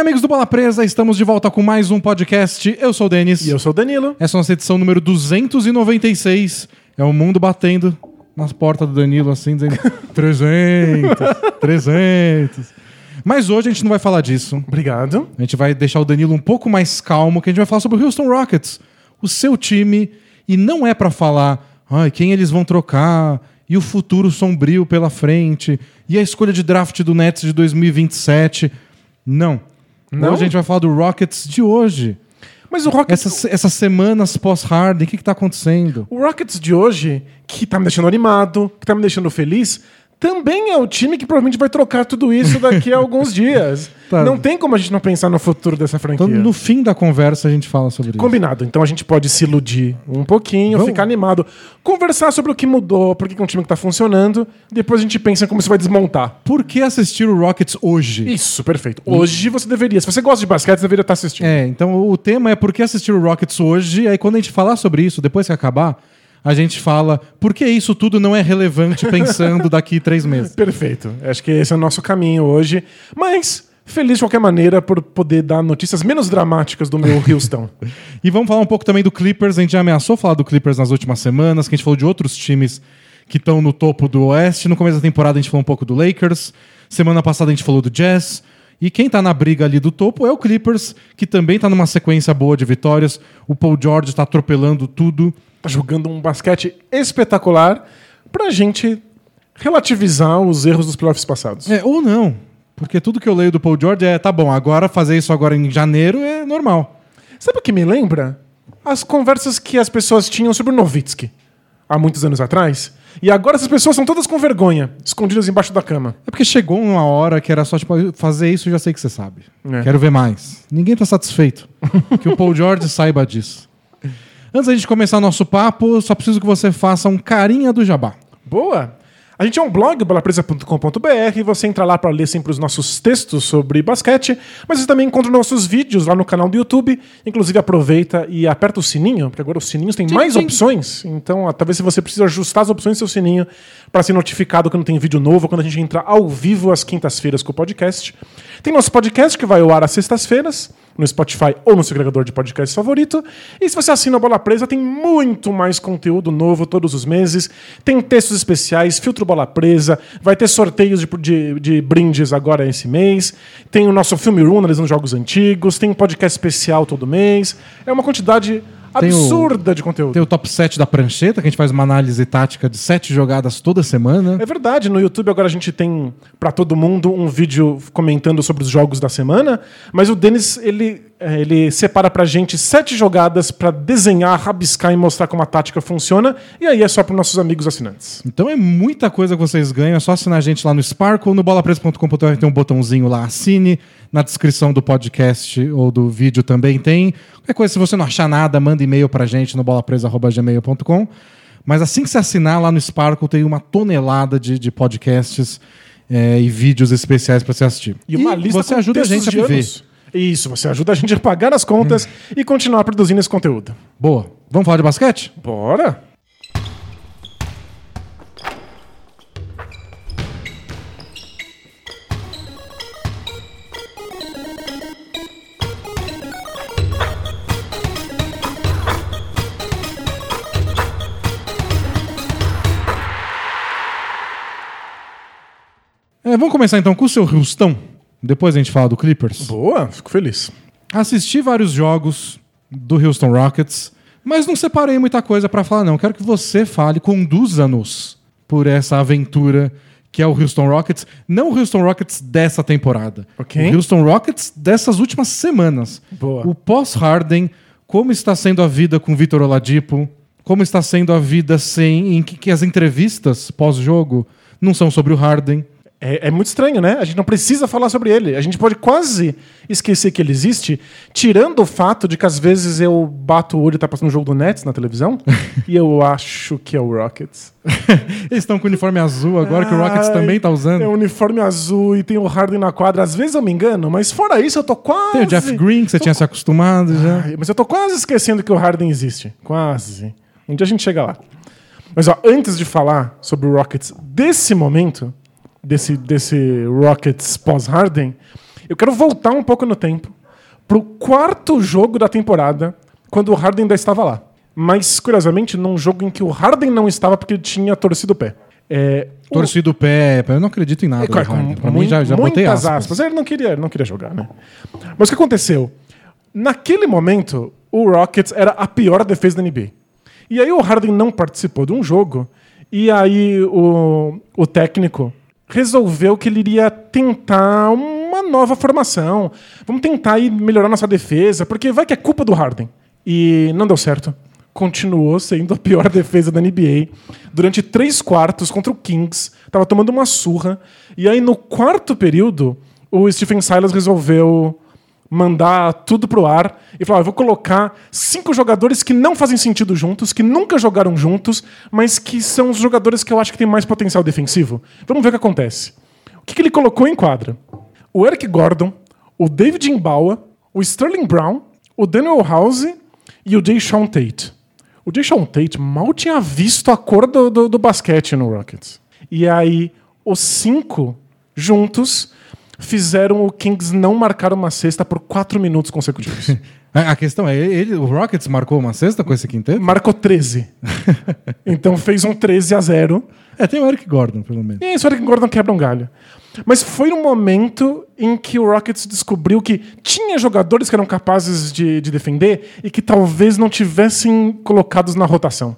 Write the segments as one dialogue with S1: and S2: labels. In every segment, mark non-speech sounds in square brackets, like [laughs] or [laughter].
S1: Amigos do Bola Presa, estamos de volta com mais um podcast. Eu sou o Denis.
S2: E eu sou o Danilo.
S1: Essa é a nossa edição número 296. É o mundo batendo nas portas do Danilo, assim, dizendo [laughs] 300, 300. Mas hoje a gente não vai falar disso.
S2: Obrigado.
S1: A gente vai deixar o Danilo um pouco mais calmo, que a gente vai falar sobre o Houston Rockets, o seu time. E não é pra falar ai, quem eles vão trocar, e o futuro sombrio pela frente, e a escolha de draft do Nets de 2027. Não.
S2: Não?
S1: Hoje a gente vai falar do Rockets de hoje.
S2: Mas o Rockets,
S1: Essas, essas semanas pós-Harden, o que, que tá acontecendo?
S2: o Rockets de hoje, que tá me deixando animado, que tá me deixando feliz, também é o time que provavelmente vai trocar tudo isso daqui a [laughs] alguns dias.
S1: Tá.
S2: Não tem como a gente não pensar no futuro dessa franquia.
S1: Então, no fim da conversa, a gente fala sobre isso.
S2: Combinado. Então a gente pode se iludir um pouquinho,
S1: Vamos.
S2: ficar animado, conversar sobre o que mudou, por que é um time que tá funcionando, depois a gente pensa como isso vai desmontar.
S1: Por que assistir o Rockets hoje?
S2: Isso, perfeito. Hoje você deveria. Se você gosta de basquete, você deveria estar assistindo.
S1: É, então o tema é por que assistir o Rockets hoje. Aí quando a gente falar sobre isso, depois que acabar, a gente fala por que isso tudo não é relevante pensando daqui três meses. [laughs]
S2: Perfeito. Acho que esse é o nosso caminho hoje. Mas feliz de qualquer maneira por poder dar notícias menos dramáticas do meu Houston. [laughs]
S1: E vamos falar um pouco também do Clippers. A gente já ameaçou falar do Clippers nas últimas semanas, que a gente falou de outros times que estão no topo do Oeste. No começo da temporada a gente falou um pouco do Lakers. Semana passada a gente falou do Jazz. E quem tá na briga ali do topo é o Clippers, que também tá numa sequência boa de vitórias. O Paul George tá atropelando tudo.
S2: Tá jogando um basquete espetacular pra gente relativizar os erros dos playoffs passados.
S1: É, ou não. Porque tudo que eu leio do Paul George é, tá bom, agora fazer isso agora em janeiro é normal.
S2: Sabe o que me lembra? As conversas que as pessoas tinham sobre o Novitsky há muitos anos atrás. E agora essas pessoas são todas com vergonha, escondidas embaixo da cama.
S1: É porque chegou uma hora que era só, tipo, fazer isso já sei que você sabe.
S2: É.
S1: Quero ver mais. Ninguém tá satisfeito. [laughs] que o Paul George saiba disso. Antes da gente começar nosso papo, só preciso que você faça um carinha do jabá.
S2: Boa! A gente é um blog, bolapresa.com.br, e você entra lá para ler sempre os nossos textos sobre basquete, mas você também encontra nossos vídeos lá no canal do YouTube. Inclusive, aproveita e aperta o sininho, porque agora os sininhos têm mais
S1: tchim.
S2: opções. Então, talvez se você precisa ajustar as opções do seu sininho para ser notificado quando tem vídeo novo, quando a gente entra ao vivo às quintas-feiras com o podcast. Tem nosso podcast que vai ao ar às sextas-feiras, no Spotify ou no seu agregador de podcast favorito. E se você assina a Bola Presa, tem muito mais conteúdo novo todos os meses. Tem textos especiais, filtro Bola Presa, vai ter sorteios de, de, de brindes agora esse mês. Tem o nosso filme room analisando jogos antigos, tem um podcast especial todo mês. É uma quantidade
S1: Tem o-
S2: absurda de conteúdo.
S1: Tem o top 7 da prancheta, que a gente faz uma análise tática de sete jogadas toda semana.
S2: É verdade, no YouTube agora a gente tem pra todo mundo um vídeo comentando sobre os jogos da semana, mas o Denis ele, é, ele separa pra gente sete jogadas pra desenhar, rabiscar e mostrar como a tática funciona, e aí é só para nossos amigos assinantes.
S1: Então é muita coisa que vocês ganham. É só assinar a gente lá no Sparkle, no bolapresa.com.br tem um botãozinho lá, assine. Na descrição do podcast ou do vídeo também tem. Qualquer coisa, se você não achar nada, manda e-mail pra gente no bolapresa.gmail.com. Mas assim que você assinar lá no Sparkle, tem uma tonelada de, de podcasts é, e vídeos especiais pra você assistir.
S2: E uma lista
S1: você ajuda a gente a viver.
S2: Isso, você ajuda a gente a pagar as contas e continuar produzindo esse conteúdo.
S1: Boa. Vamos falar de basquete?
S2: Bora!
S1: É, vamos começar então com o seu Houston. Depois a gente fala do Clippers.
S2: Boa, fico feliz.
S1: Assisti vários jogos do Houston Rockets, mas não separei muita coisa pra falar, não. Quero que você fale, conduza-nos por essa aventura que é o Houston Rockets. Não o Houston Rockets dessa temporada.
S2: Ok.
S1: O Houston Rockets dessas últimas semanas.
S2: Boa.
S1: O pós-Harden, como está sendo a vida com o Vitor Oladipo, como está sendo a vida sem em que, que as entrevistas pós-jogo não são sobre o Harden.
S2: É, é muito estranho, né? A gente não precisa falar sobre ele. A gente pode quase esquecer que ele existe, tirando o fato de que às vezes eu bato o olho e tá passando o jogo do Nets na televisão [laughs] e eu acho que é o Rockets. [laughs]
S1: Eles estão com o uniforme azul agora, que o Rockets
S2: Ai,
S1: também tá usando.
S2: É um uniforme azul e tem o Harden na quadra. Às vezes eu me engano, mas fora isso eu tô quase.
S1: Tem o Jeff Green, que você tinha se acostumado já.
S2: Ai, mas eu tô quase esquecendo que o Harden existe. Quase. Um dia a gente chega lá. Mas ó, antes de falar sobre o Rockets desse momento, desse, desse Rockets pós-Harden, Eu quero voltar um pouco no tempo pro quarto jogo da temporada, quando o Harden ainda estava lá. Mas, curiosamente, num jogo em que o Harden não estava porque ele tinha torcido o pé. É, o-
S1: Torcido o pé, eu não acredito em nada.
S2: é, claro, mui-
S1: mim já, já botei aspas.
S2: aspas. Ele não queria, ele não queria jogar, né? Mas o que aconteceu? Naquele momento, o Rockets era a pior defesa da NBA. E aí o Harden não participou de um jogo, e aí o, o técnico resolveu que ele iria tentar uma nova formação. Vamos tentar melhorar nossa defesa, porque vai que é culpa do Harden. E não deu certo. Continuou sendo a pior [laughs] defesa da NBA. Durante três quartos contra o Kings, tava tomando uma surra. E aí, no quarto período, o Stephen Silas resolveu mandar tudo pro ar e falar: "Ah, eu vou colocar cinco jogadores que não fazem sentido juntos, que nunca jogaram juntos, mas que são os jogadores que eu acho que têm mais potencial defensivo. Vamos ver o que acontece. O que, que ele colocou em quadra? O Eric Gordon, o David Imbaua, o Sterling Brown, o Daniel House e o Jay Sean Tate. O Jay Sean Tate mal tinha visto a cor do, do, do basquete no Rockets. E aí, os cinco juntos fizeram o Kings não marcar uma cesta por quatro minutos consecutivos. [laughs]
S1: A questão é, ele, o Rockets marcou uma cesta com esse quinteto?
S2: Marcou 13. [laughs] então fez um 13 a 0.
S1: É, tem o Eric Gordon, pelo menos.
S2: Isso, o Eric Gordon quebra um galho. Mas foi um momento em que o Rockets descobriu que tinha jogadores que eram capazes de, de defender e que talvez não tivessem colocados na rotação.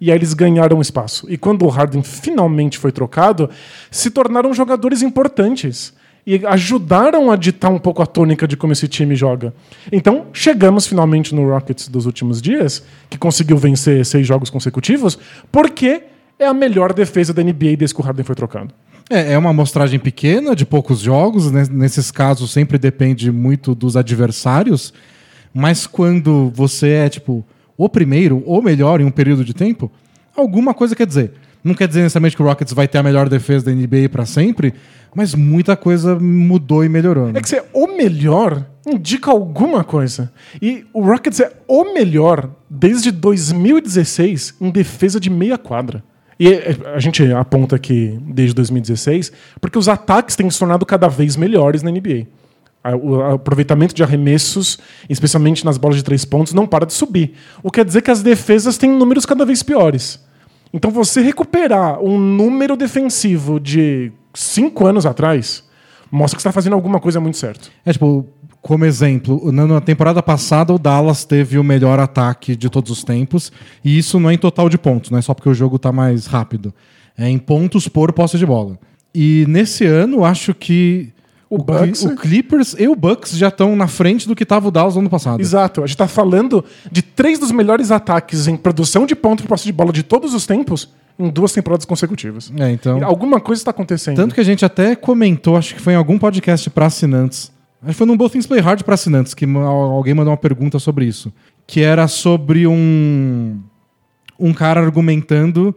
S2: E aí eles ganharam espaço. E quando o Harden finalmente foi trocado, se tornaram jogadores importantes. E ajudaram a ditar um pouco a tônica de como esse time joga. Então, chegamos finalmente no Rockets dos últimos dias, que conseguiu vencer seis jogos consecutivos, porque é a melhor defesa da NBA desde que o Harden foi trocado.
S1: É, é uma amostragem pequena, de poucos jogos. né? Nesses casos, sempre depende muito dos adversários. Mas quando você é, tipo, o primeiro ou melhor em um período de tempo, alguma coisa quer dizer. Não quer dizer necessariamente que o Rockets vai ter a melhor defesa da NBA pra sempre, mas muita coisa mudou e melhorou. né?
S2: É que ser o melhor indica alguma coisa. E o Rockets é o melhor desde 2016 em defesa de meia quadra. E é, a gente aponta aqui desde 2016 porque os ataques têm se tornado cada vez melhores na NBA. O aproveitamento de arremessos, especialmente nas bolas de três pontos, não para de subir. O que quer dizer que as defesas têm números cada vez piores. Então você recuperar um número defensivo de cinco anos atrás mostra que você está fazendo alguma coisa muito certo.
S1: É tipo, como exemplo, na, temporada passada o Dallas teve o melhor ataque de todos os tempos, e isso não é em total de pontos, não é só porque o jogo tá mais rápido. É em pontos por posse de bola. E nesse ano, acho que
S2: O Bucks-
S1: o Clippers e o Bucks já estão na frente do que tava o Dallas no ano passado.
S2: Exato. A gente está falando de três dos melhores ataques em produção de ponto por posse de bola de todos os tempos em duas temporadas consecutivas.
S1: É, então.
S2: Alguma coisa está acontecendo.
S1: Tanto que a gente até comentou, acho que foi em algum podcast para assinantes. Acho que foi num Both Things Play Hard para assinantes que alguém mandou uma pergunta sobre isso. Que era sobre um, um cara argumentando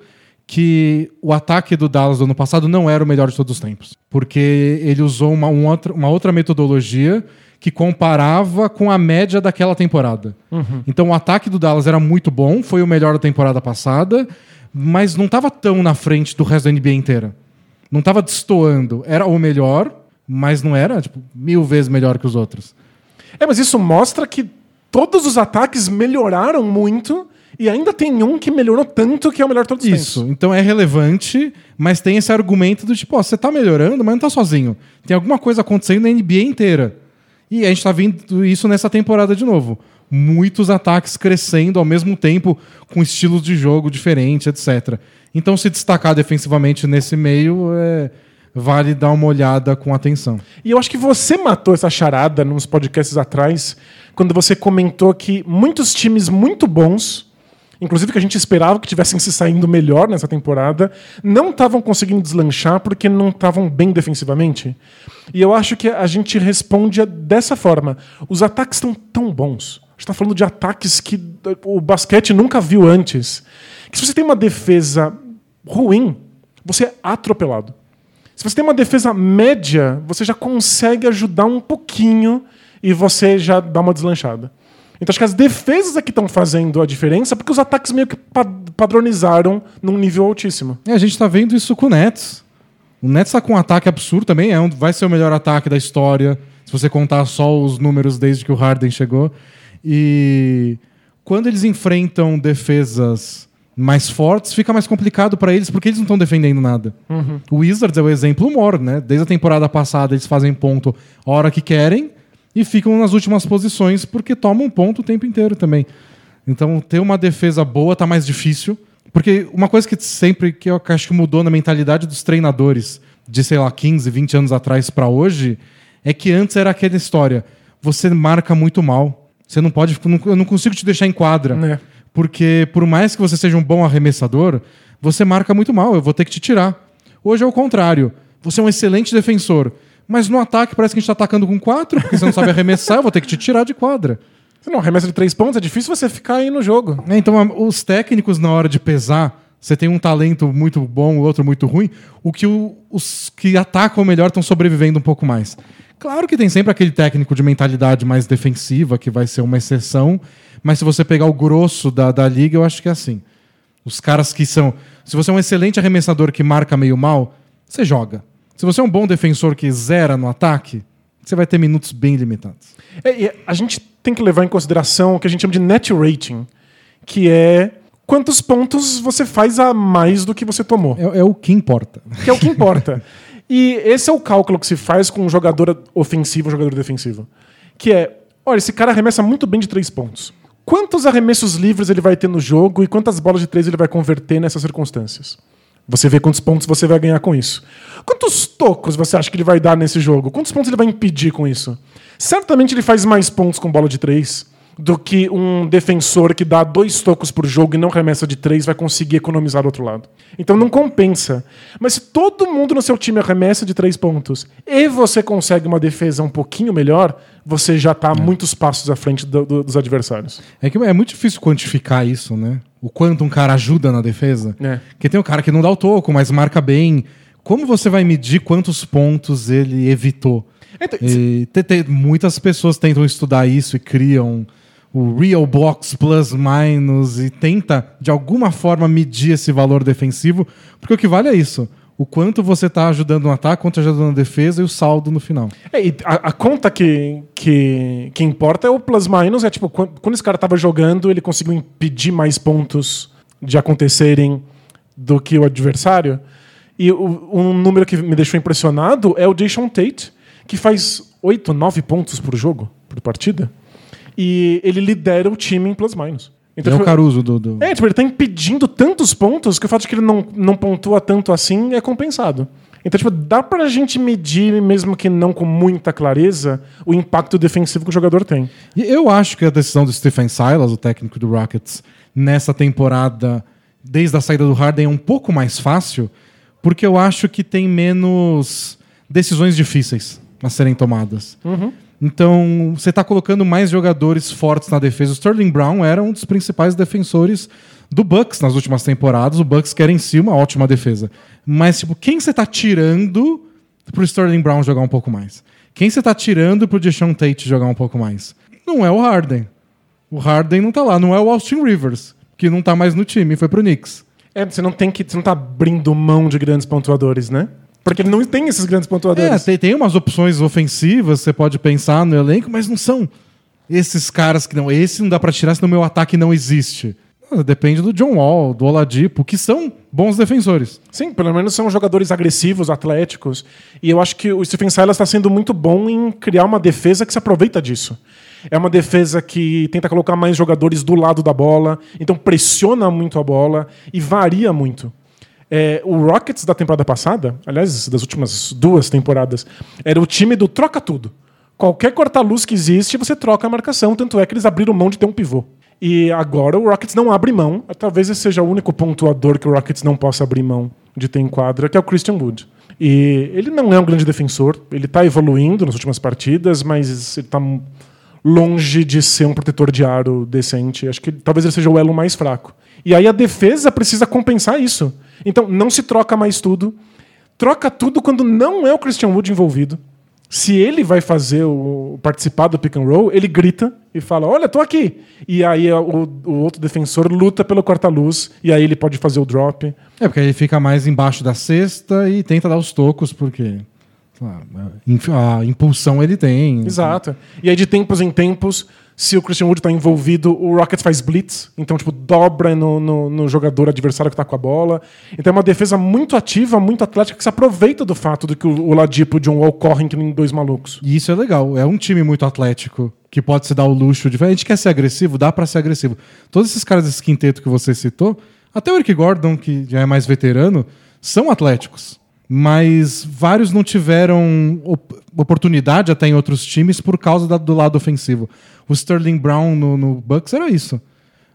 S1: que o ataque do Dallas do ano passado não era o melhor de todos os tempos. Porque ele usou uma, um outra, uma outra metodologia que comparava com a média daquela temporada. Então o ataque do Dallas era muito bom, foi o melhor da temporada passada, mas não estava tão na frente do resto da NBA inteira. Não estava destoando. Era o melhor, mas não era tipo, mil vezes melhor que os outros.
S2: É, mas isso mostra que todos os ataques melhoraram muito e ainda tem um que melhorou tanto que é o melhor de todos os
S1: Isso. Então é relevante, mas tem esse argumento do tipo, ó, você tá melhorando, mas não tá sozinho. Tem alguma coisa acontecendo na NBA inteira. E a gente tá vendo isso nessa temporada de novo. Muitos ataques crescendo ao mesmo tempo, com estilos de jogo diferentes, etc. Então, se destacar defensivamente nesse meio, é, vale dar uma olhada com atenção.
S2: E eu acho que você matou essa charada nos podcasts atrás, quando você comentou que muitos times muito bons, inclusive que a gente esperava que tivessem se saindo melhor nessa temporada, não estavam conseguindo deslanchar porque não estavam bem defensivamente. E eu acho que a gente responde dessa forma. Os ataques estão tão bons. A gente está falando de ataques que o basquete nunca viu antes. Que se você tem uma defesa ruim, você é atropelado. Se você tem uma defesa média, você já consegue ajudar um pouquinho e você já dá uma deslanchada. Então acho que as defesas é que estão fazendo a diferença porque os ataques meio que pa- padronizaram num nível altíssimo.
S1: E a gente tá vendo isso com o Nets. O Nets tá com um ataque absurdo também, é um, vai ser o melhor ataque da história. Se você contar só os números desde que o Harden chegou. E quando eles enfrentam defesas mais fortes, fica mais complicado para eles porque eles não estão defendendo nada.
S2: Uhum.
S1: O Wizards é o exemplo maior, né? Desde a temporada passada eles fazem ponto a hora que querem e ficam nas últimas posições porque tomam ponto o tempo inteiro também. Então ter uma defesa boa tá mais difícil. Porque uma coisa que sempre que eu acho que mudou na mentalidade dos treinadores de, sei lá, 15, 20 anos atrás para hoje, é que antes era aquela história: você marca muito mal. Você não pode. Eu não consigo te deixar em quadra.
S2: É.
S1: Porque por mais que você seja um bom arremessador, você marca muito mal. Eu vou ter que te tirar. Hoje é o contrário. Você é um excelente defensor. Mas no ataque parece que a gente está atacando com quatro, porque você não sabe arremessar, eu vou ter que te tirar de quadra.
S2: Você não arremessa de três pontos, é difícil você ficar aí no jogo.
S1: É, então, os técnicos, na hora de pesar, você tem um talento muito bom, o outro muito ruim, o que o- os que atacam melhor estão sobrevivendo um pouco mais. Claro que tem sempre aquele técnico de mentalidade mais defensiva, que vai ser uma exceção, mas se você pegar o grosso da, da liga, eu acho que é assim. Os caras que são. Se você é um excelente arremessador que marca meio mal, você joga. Se você é um bom defensor que zera no ataque, você vai ter minutos bem limitados.
S2: É, a gente tem que levar em consideração o que a gente chama de net rating, que é quantos pontos você faz a mais do que você tomou.
S1: É, é o que importa.
S2: que é o que importa. [laughs] e esse é o cálculo que se faz com um jogador ofensivo um jogador defensivo. Que é, olha, esse cara arremessa muito bem de três pontos. Quantos arremessos livres ele vai ter no jogo e quantas bolas de três ele vai converter nessas circunstâncias? Você vê quantos pontos você vai ganhar com isso. Quantos tocos você acha que ele vai dar nesse jogo? Quantos pontos ele vai impedir com isso? Certamente ele faz mais pontos com bola de três do que um defensor que dá dois tocos por jogo e não remessa de três vai conseguir economizar do outro lado. Então não compensa. Mas se todo mundo no seu time arremessa de três pontos e você consegue uma defesa um pouquinho melhor, você já está muitos passos à frente do- do- dos adversários.
S1: É que é muito difícil quantificar isso, né? O quanto um cara ajuda na defesa.
S2: É.
S1: Porque tem o cara que não dá o toco, mas marca bem. Como você vai medir quantos pontos ele evitou?
S2: Então,
S1: E muitas pessoas tentam estudar isso e criam o Real Box Plus Minus e tenta, de alguma forma, medir esse valor defensivo, porque o que vale é isso. O quanto você está ajudando no ataque, quanto ajudando na defesa e o saldo no final.
S2: É, e a, a conta que, que, que importa é o plus minus. É tipo, quando, quando esse cara tava jogando, ele conseguiu impedir mais pontos de acontecerem do que o adversário. E o, um número que me deixou impressionado é o Jason Tate, que faz 8, 9 pontos por jogo, por partida. E ele lidera o time em plus minus.
S1: Então, é o
S2: tipo,
S1: Caruso do. do-
S2: é, tipo, ele tá impedindo tantos pontos que o fato de que ele não, não pontua tanto assim é compensado. Então, tipo, dá pra gente medir, mesmo que não com muita clareza, o impacto defensivo que o jogador tem.
S1: E eu acho que a decisão do Stephen Silas, o técnico do Rockets, nessa temporada, desde a saída do Harden, é um pouco mais fácil, porque eu acho que tem menos decisões difíceis a serem tomadas. Então, você está colocando mais jogadores fortes na defesa. O Sterling Brown era um dos principais defensores do Bucks nas últimas temporadas. O Bucks quer em si uma ótima defesa. Mas, tipo, quem você está tirando pro Sterling Brown jogar um pouco mais? Quem você tá tirando pro Deshaun Tate jogar um pouco mais? Não é o Harden. O Harden não tá lá. Não é o Austin Rivers, que não tá mais no time, foi pro Knicks.
S2: É, você não tem que. Você não tá abrindo mão de grandes pontuadores, né? Porque ele não tem esses grandes
S1: É,
S2: pontuadores.
S1: tem, tem umas opções ofensivas, você pode pensar no elenco, mas não são esses caras que não. Esse não dá pra tirar, senão meu ataque não existe. Ah, Depende do John Wall, do Oladipo, que são bons defensores.
S2: Sim, pelo menos são jogadores agressivos, atléticos. E eu acho que o Stephen Silas está sendo muito bom em criar uma defesa que se aproveita disso. É uma defesa que tenta colocar mais jogadores do lado da bola, então pressiona muito a bola e varia muito. É, o Rockets da temporada passada, aliás, das últimas duas temporadas, era o time do troca tudo. Qualquer corta-luz que existe, você troca a marcação, tanto é que eles abriram mão de ter um pivô. E agora o Rockets não abre mão, talvez esse seja o único pontuador que o Rockets não possa abrir mão de ter em quadra, que é o Christian Wood. E ele não é um grande defensor, ele está evoluindo nas últimas partidas, mas ele está longe de ser um protetor de aro decente. Acho que talvez ele seja o elo mais fraco. E aí a defesa precisa compensar isso. Então não se troca mais tudo. Troca tudo quando não é o Christian Wood envolvido. Se ele vai fazer o participar do pick and roll, ele grita e fala: "Olha, tô aqui". E aí o, o outro defensor luta pelo corta-luz e aí ele pode fazer o drop.
S1: É, porque aí ele fica mais embaixo da cesta e tenta dar os tocos, porque A, a impulsão ele tem.
S2: Exato. E aí, de tempos em tempos, se o Christian Wood tá envolvido, o Rockets faz blitz, então, tipo, dobra no, no, no, jogador adversário que tá com a bola. Então é uma defesa muito ativa, muito atlética, que se aproveita do fato de que o, o Ladipo e o John Wall correm que nem dois malucos.
S1: E isso é legal. É um time muito atlético, que pode se dar o luxo de. A gente quer ser agressivo, dá para ser agressivo. Todos esses caras desse quinteto que você citou, até o Eric Gordon, que já é mais veterano, são atléticos mas vários não tiveram op oportunidade até em outros times por causa da, do lado ofensivo. O Sterling Brown no, no Bucks era isso.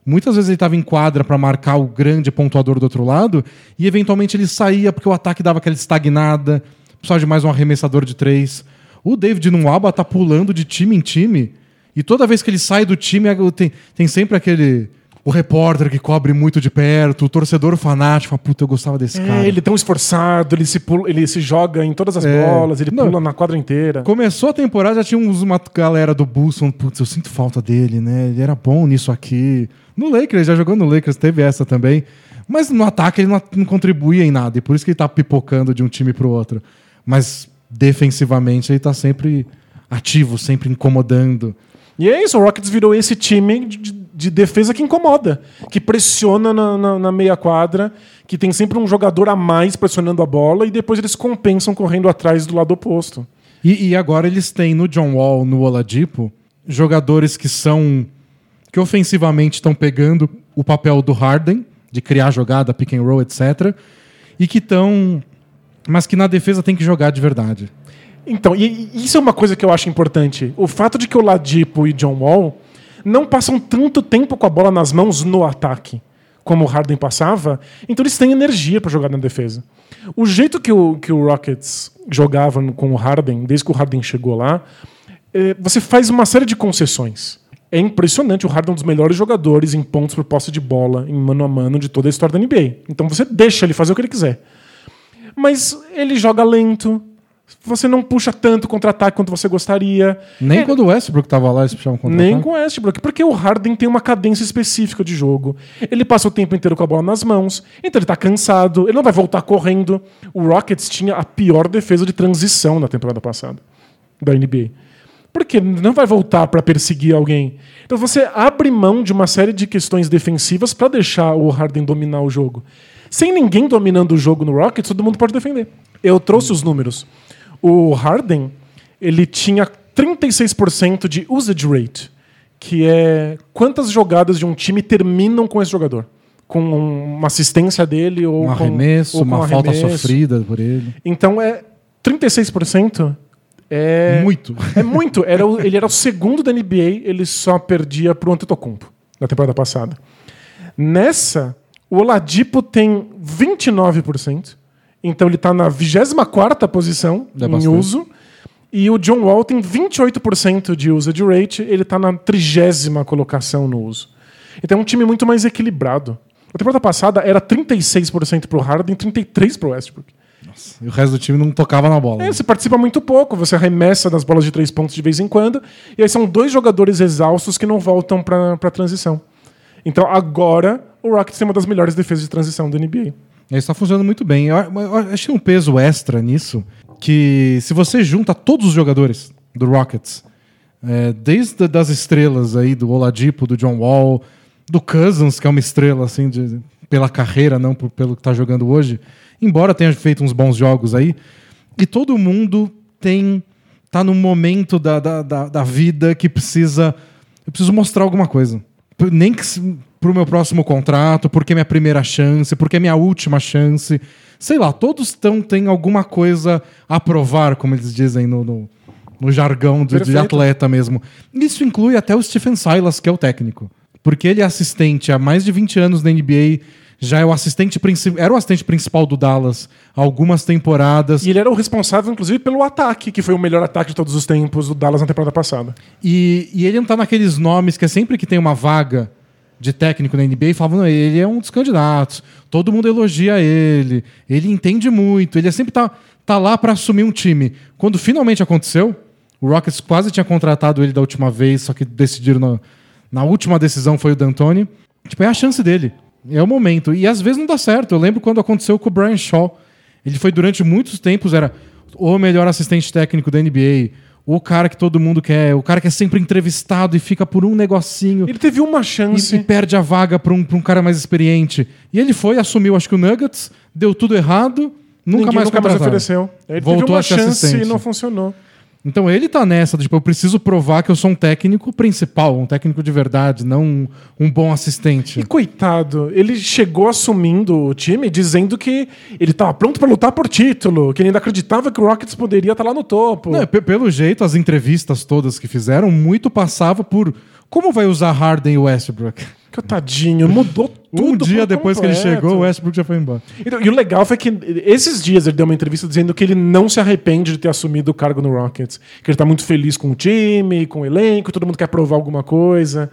S1: Muitas vezes ele estava em quadra para marcar o grande pontuador do outro lado e eventualmente ele saía porque o ataque dava aquela estagnada, precisava de mais um arremessador de três. O David Nuaba tá pulando de time em time e toda vez que ele sai do time tem, tem sempre aquele o repórter que cobre muito de perto, o torcedor fanático, fala, puta, eu gostava desse
S2: é,
S1: cara.
S2: Ele é tão esforçado, ele se, pula, ele se joga em todas as é. bolas, ele Não. pula na quadra inteira.
S1: Começou a temporada, já tinha uns, uma galera do Bulls falando, putz, eu sinto falta dele, né? Ele era bom nisso aqui. No Lakers, já jogou no Lakers, teve essa também. Mas no ataque ele não, não contribuía em nada, e por isso que ele tá pipocando de um time pro outro. Mas defensivamente ele tá sempre ativo, sempre incomodando.
S2: E é isso, o Rockets virou esse time de, de defesa que incomoda, que pressiona na, na, na, meia quadra, que tem sempre um jogador a mais pressionando a bola e depois eles compensam correndo atrás do lado oposto.
S1: E, e agora eles têm no John Wall, no Oladipo, jogadores que são que ofensivamente estão pegando o papel do Harden de criar jogada, pick and roll, etc. E que estão, mas que na defesa tem que jogar de verdade.
S2: Então, e, isso é uma coisa que eu acho importante. O fato de que o Ladipo e John Wall não passam tanto tempo com a bola nas mãos no ataque, como o Harden passava, então eles têm energia para jogar na defesa. O jeito que o, que o Rockets jogava com o Harden, desde que o Harden chegou lá, é, você faz uma série de concessões. É impressionante, o Harden é um dos melhores jogadores em pontos por posse de bola, em mano a mano, de toda a história da NBA. Então você deixa ele fazer o que ele quiser. Mas ele joga lento, você não puxa tanto contra-ataque quanto você gostaria.
S1: Nem é... quando o Westbrook estava lá, eles puxavam
S2: contra-ataque. Nem com o Westbrook, porque o Harden tem uma cadência específica de jogo. Ele passa o tempo inteiro com a bola nas mãos, então ele está cansado, ele não vai voltar correndo. O Rockets tinha a pior defesa de transição na temporada passada da NBA. Porque não vai voltar para perseguir alguém. Então você abre mão de uma série de questões defensivas para deixar o Harden dominar o jogo. Sem ninguém dominando o jogo no Rockets, todo mundo pode defender. Eu trouxe os números. O Harden, ele tinha 36% de usage rate, que é quantas jogadas de um time terminam com esse jogador. Com uma assistência dele ou
S1: um arremesso, com, ou com uma arremesso. falta sofrida por ele.
S2: Então é 36% é
S1: muito.
S2: É muito. Era o, ele era o segundo da NBA, ele só perdia pro Antetokounmpo na temporada passada. Nessa, o Oladipo tem 29%. Então ele está na 24 posição é em uso. E o John Wall tem 28% de usage rate, ele está na trigésima colocação no uso. Então é um time muito mais equilibrado. A temporada passada era 36% para o Harden e 33% para o Westbrook.
S1: Nossa, e o resto do time não tocava na bola.
S2: É, você participa muito pouco, você arremessa nas bolas de três pontos de vez em quando, e aí são dois jogadores exaustos que não voltam para a transição. Então agora o Rockets tem uma das melhores defesas de transição da NBA.
S1: Está funcionando muito bem. Eu, eu acho que um peso extra nisso, que se você junta todos os jogadores do Rockets, é, desde das estrelas aí, do Oladipo, do John Wall, do Cousins, que é uma estrela assim de, pela carreira, não por, pelo que está jogando hoje, embora tenha feito uns bons jogos aí, e todo mundo tem tá num momento da, da, da, da vida que precisa eu preciso mostrar alguma coisa. Nem que pro meu próximo contrato, porque é minha primeira chance, porque é minha última chance. Sei lá, todos tão, têm alguma coisa a provar, como eles dizem no, no, no jargão de, de, atleta mesmo. Isso inclui até o Stephen Silas, que é o técnico. Porque ele é assistente há mais de 20 anos na NBA, já é o assistente principal, era o assistente principal do Dallas há algumas temporadas.
S2: E ele era o responsável, inclusive, pelo ataque, que foi o melhor ataque de todos os tempos do Dallas na temporada passada.
S1: E, e ele não tá naqueles nomes que é sempre que tem uma vaga de técnico na NBA e falavam, ele é um dos candidatos, todo mundo elogia ele, ele entende muito, ele sempre tá, tá lá para assumir um time. Quando finalmente aconteceu, o Rockets quase tinha contratado ele da última vez, só que decidiram na, na última decisão foi o D'Antoni. Tipo, é a chance dele. É o momento. E às vezes não dá certo. Eu lembro quando aconteceu com o Brian Shaw. Ele foi durante muitos tempos, era o melhor assistente técnico da NBA, o cara que todo mundo quer, o cara que é sempre entrevistado e fica por um negocinho.
S2: Ele teve uma
S1: E,
S2: chance.
S1: e perde a vaga pra um, pra um cara mais experiente. E ele foi, assumiu, acho que o Nuggets, deu tudo errado, nunca
S2: Ninguém
S1: mais
S2: nunca mais ofereceu. Ele
S1: Voltou
S2: teve uma chance
S1: assistente.
S2: e não funcionou.
S1: Então ele tá nessa, tipo, eu preciso provar que eu sou um técnico principal, um técnico de verdade, não um, um bom assistente.
S2: E coitado, ele chegou assumindo o time dizendo que ele estava pronto para lutar por título, que ele ainda acreditava que o Rockets poderia estar lá no topo.
S1: Não, pe- pelo jeito, as entrevistas todas que fizeram, muito passava por como vai usar Harden e Westbrook.
S2: Que tadinho, mudou tudo.
S1: um dia depois que ele
S2: completo.
S1: chegou, o Westbrook já foi embora.
S2: Então, E o legal foi que esses dias ele deu uma entrevista dizendo que ele não se arrepende de ter assumido o cargo no Rockets. Que ele tá muito feliz com o time, com o elenco, todo mundo quer provar alguma coisa.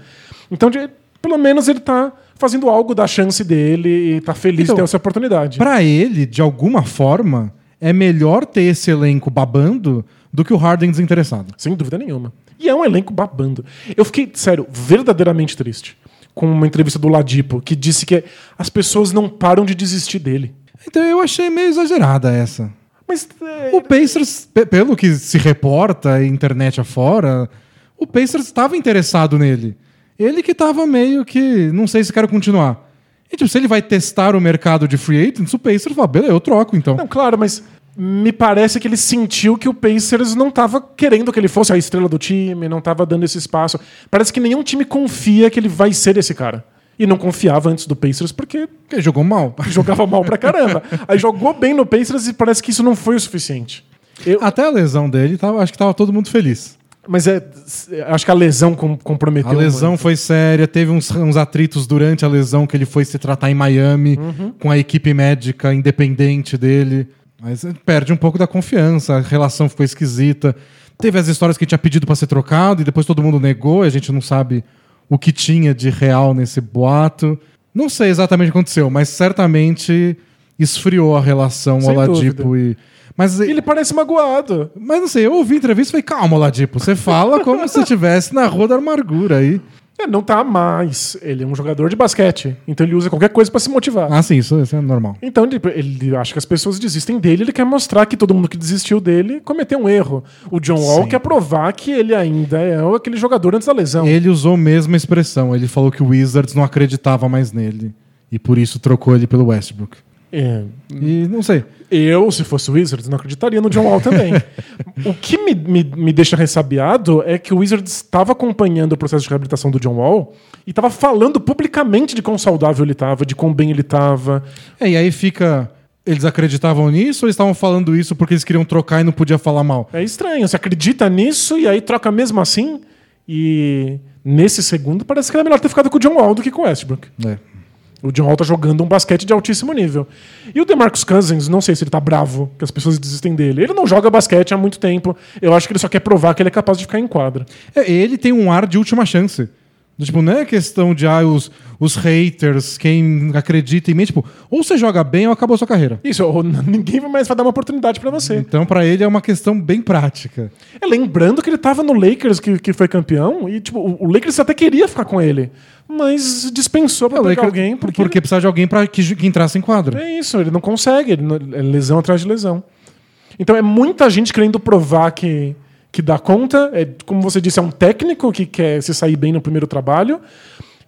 S2: Então, de- pelo menos ele tá fazendo algo da chance dele e tá feliz
S1: Então,
S2: de ter essa oportunidade.
S1: Pra ele, de alguma forma, é melhor ter esse elenco babando do que o Harden desinteressado.
S2: Sem dúvida nenhuma. E é um elenco babando. Eu fiquei, sério, verdadeiramente triste com uma entrevista do Ladipo, que disse que as pessoas não param de desistir dele.
S1: Então eu achei meio exagerada essa.
S2: Mas é,
S1: O Pacers, pe- pelo que se reporta, internet afora, o Pacers estava interessado nele. Ele que estava meio que, não sei se quero continuar. E tipo, se ele vai testar o mercado de free agents, o Pacers fala, beleza, eu troco então.
S2: Não, claro, mas me parece que ele sentiu que o Pacers não estava querendo que ele fosse a estrela do time, não estava dando esse espaço. Parece que nenhum time confia que ele vai ser esse cara. E não confiava antes do Pacers porque
S1: Porque ele jogou mal. [laughs]
S2: jogava mal pra caramba. Aí jogou bem no Pacers e parece que isso não foi o suficiente. Eu-
S1: Até a lesão dele, tava, acho que tava todo mundo feliz.
S2: mas é, acho que a lesão com- comprometeu.
S1: A lesão
S2: muito.
S1: foi séria, teve uns, uns atritos durante a lesão que ele foi se tratar em Miami
S2: Uhum.
S1: com a equipe médica independente dele. Mas eh, perde um pouco da confiança, a relação ficou esquisita. Teve as histórias que tinha pedido para ser trocado e depois todo mundo negou, e a gente não sabe o que tinha de real nesse boato. Não sei exatamente o que aconteceu, mas certamente esfriou a relação
S2: Sem
S1: Oladipo e. Mas,
S2: E ele parece magoado.
S1: mas não sei, eu ouvi a entrevista e falei, calma, Oladipo, você fala como se estivesse na rua da amargura aí.
S2: É, não tá mais. Ele é um jogador de basquete. Então ele usa qualquer coisa pra se motivar.
S1: Ah, sim, isso, isso é normal.
S2: Então ele, ele acha que as pessoas desistem dele, ele quer mostrar que todo mundo que desistiu dele cometeu um erro. O John Wall
S1: Sim.
S2: quer provar que ele ainda é aquele jogador antes da lesão.
S1: Ele usou a mesma expressão. Ele falou que o Wizards não acreditava mais nele. E por isso trocou ele pelo Westbrook.
S2: É,
S1: E não sei.
S2: eu, se fosse o Wizards, não acreditaria no John Wall também. [laughs] o que me, me, me deixa ressabiado é que o Wizards estava acompanhando o processo de reabilitação do John Wall e estava falando publicamente de quão saudável ele estava, de quão bem ele estava.
S1: É, e aí fica. Eles acreditavam nisso ou eles estavam falando isso porque eles queriam trocar e não podia falar mal?
S2: É estranho, você acredita nisso e aí troca mesmo assim. E nesse segundo parece que era melhor ter ficado com o John Wall do que com o Westbrook.
S1: É.
S2: O John Wall tá jogando um basquete de altíssimo nível. E o DeMarcus Cousins, não sei se ele tá bravo que as pessoas desistem dele. Ele não joga basquete há muito tempo. Eu acho que ele só quer provar que ele é capaz de ficar em quadra.
S1: É, ele tem um ar de última chance. Tipo, não é questão de ah, os, os haters, quem acredita em mim. Tipo, ou você joga bem ou acabou a sua carreira.
S2: Isso, ou ninguém mais vai dar uma oportunidade pra você.
S1: Então, pra ele é uma questão bem prática.
S2: É, lembrando que ele tava no Lakers, que, que foi campeão, e tipo, o, o Lakers até queria ficar com ele. Mas dispensou pra
S1: É, Lakers-
S2: alguém
S1: porque,
S2: porque,
S1: precisava de alguém para que, que entrasse em quadro.
S2: É isso, ele não consegue, ele é lesão atrás de lesão. Então é muita gente querendo provar que, que dá conta. É, como você disse, é um técnico que quer se sair bem no primeiro trabalho.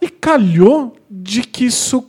S2: E calhou de que isso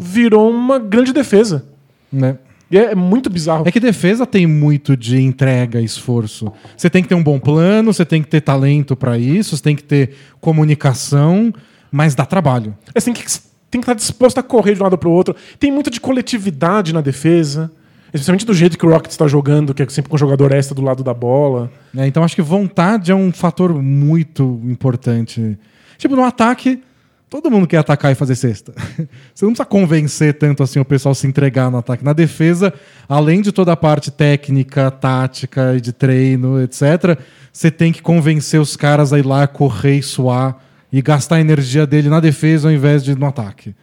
S2: virou uma grande defesa.
S1: Né?
S2: E é, é muito bizarro.
S1: É que defesa tem muito de entrega, esforço. Você tem que ter um bom plano, você tem que ter talento pra isso, você tem que ter comunicação, mas dá trabalho.
S2: É, você tem que, tem que estar disposto a correr de um lado para o outro. Tem muito de coletividade na defesa. Especialmente do jeito que o Rockets está jogando, que é sempre com o jogador extra do lado da bola.
S1: né? Então acho que vontade é um fator muito importante. Tipo, no ataque, todo mundo quer atacar e fazer cesta. [laughs] Você não precisa convencer tanto assim o pessoal a se entregar no ataque. Na defesa, além de toda a parte técnica, tática e de treino, etc., você tem que convencer os caras a ir lá, correr e suar e gastar a energia dele na defesa ao invés de no ataque.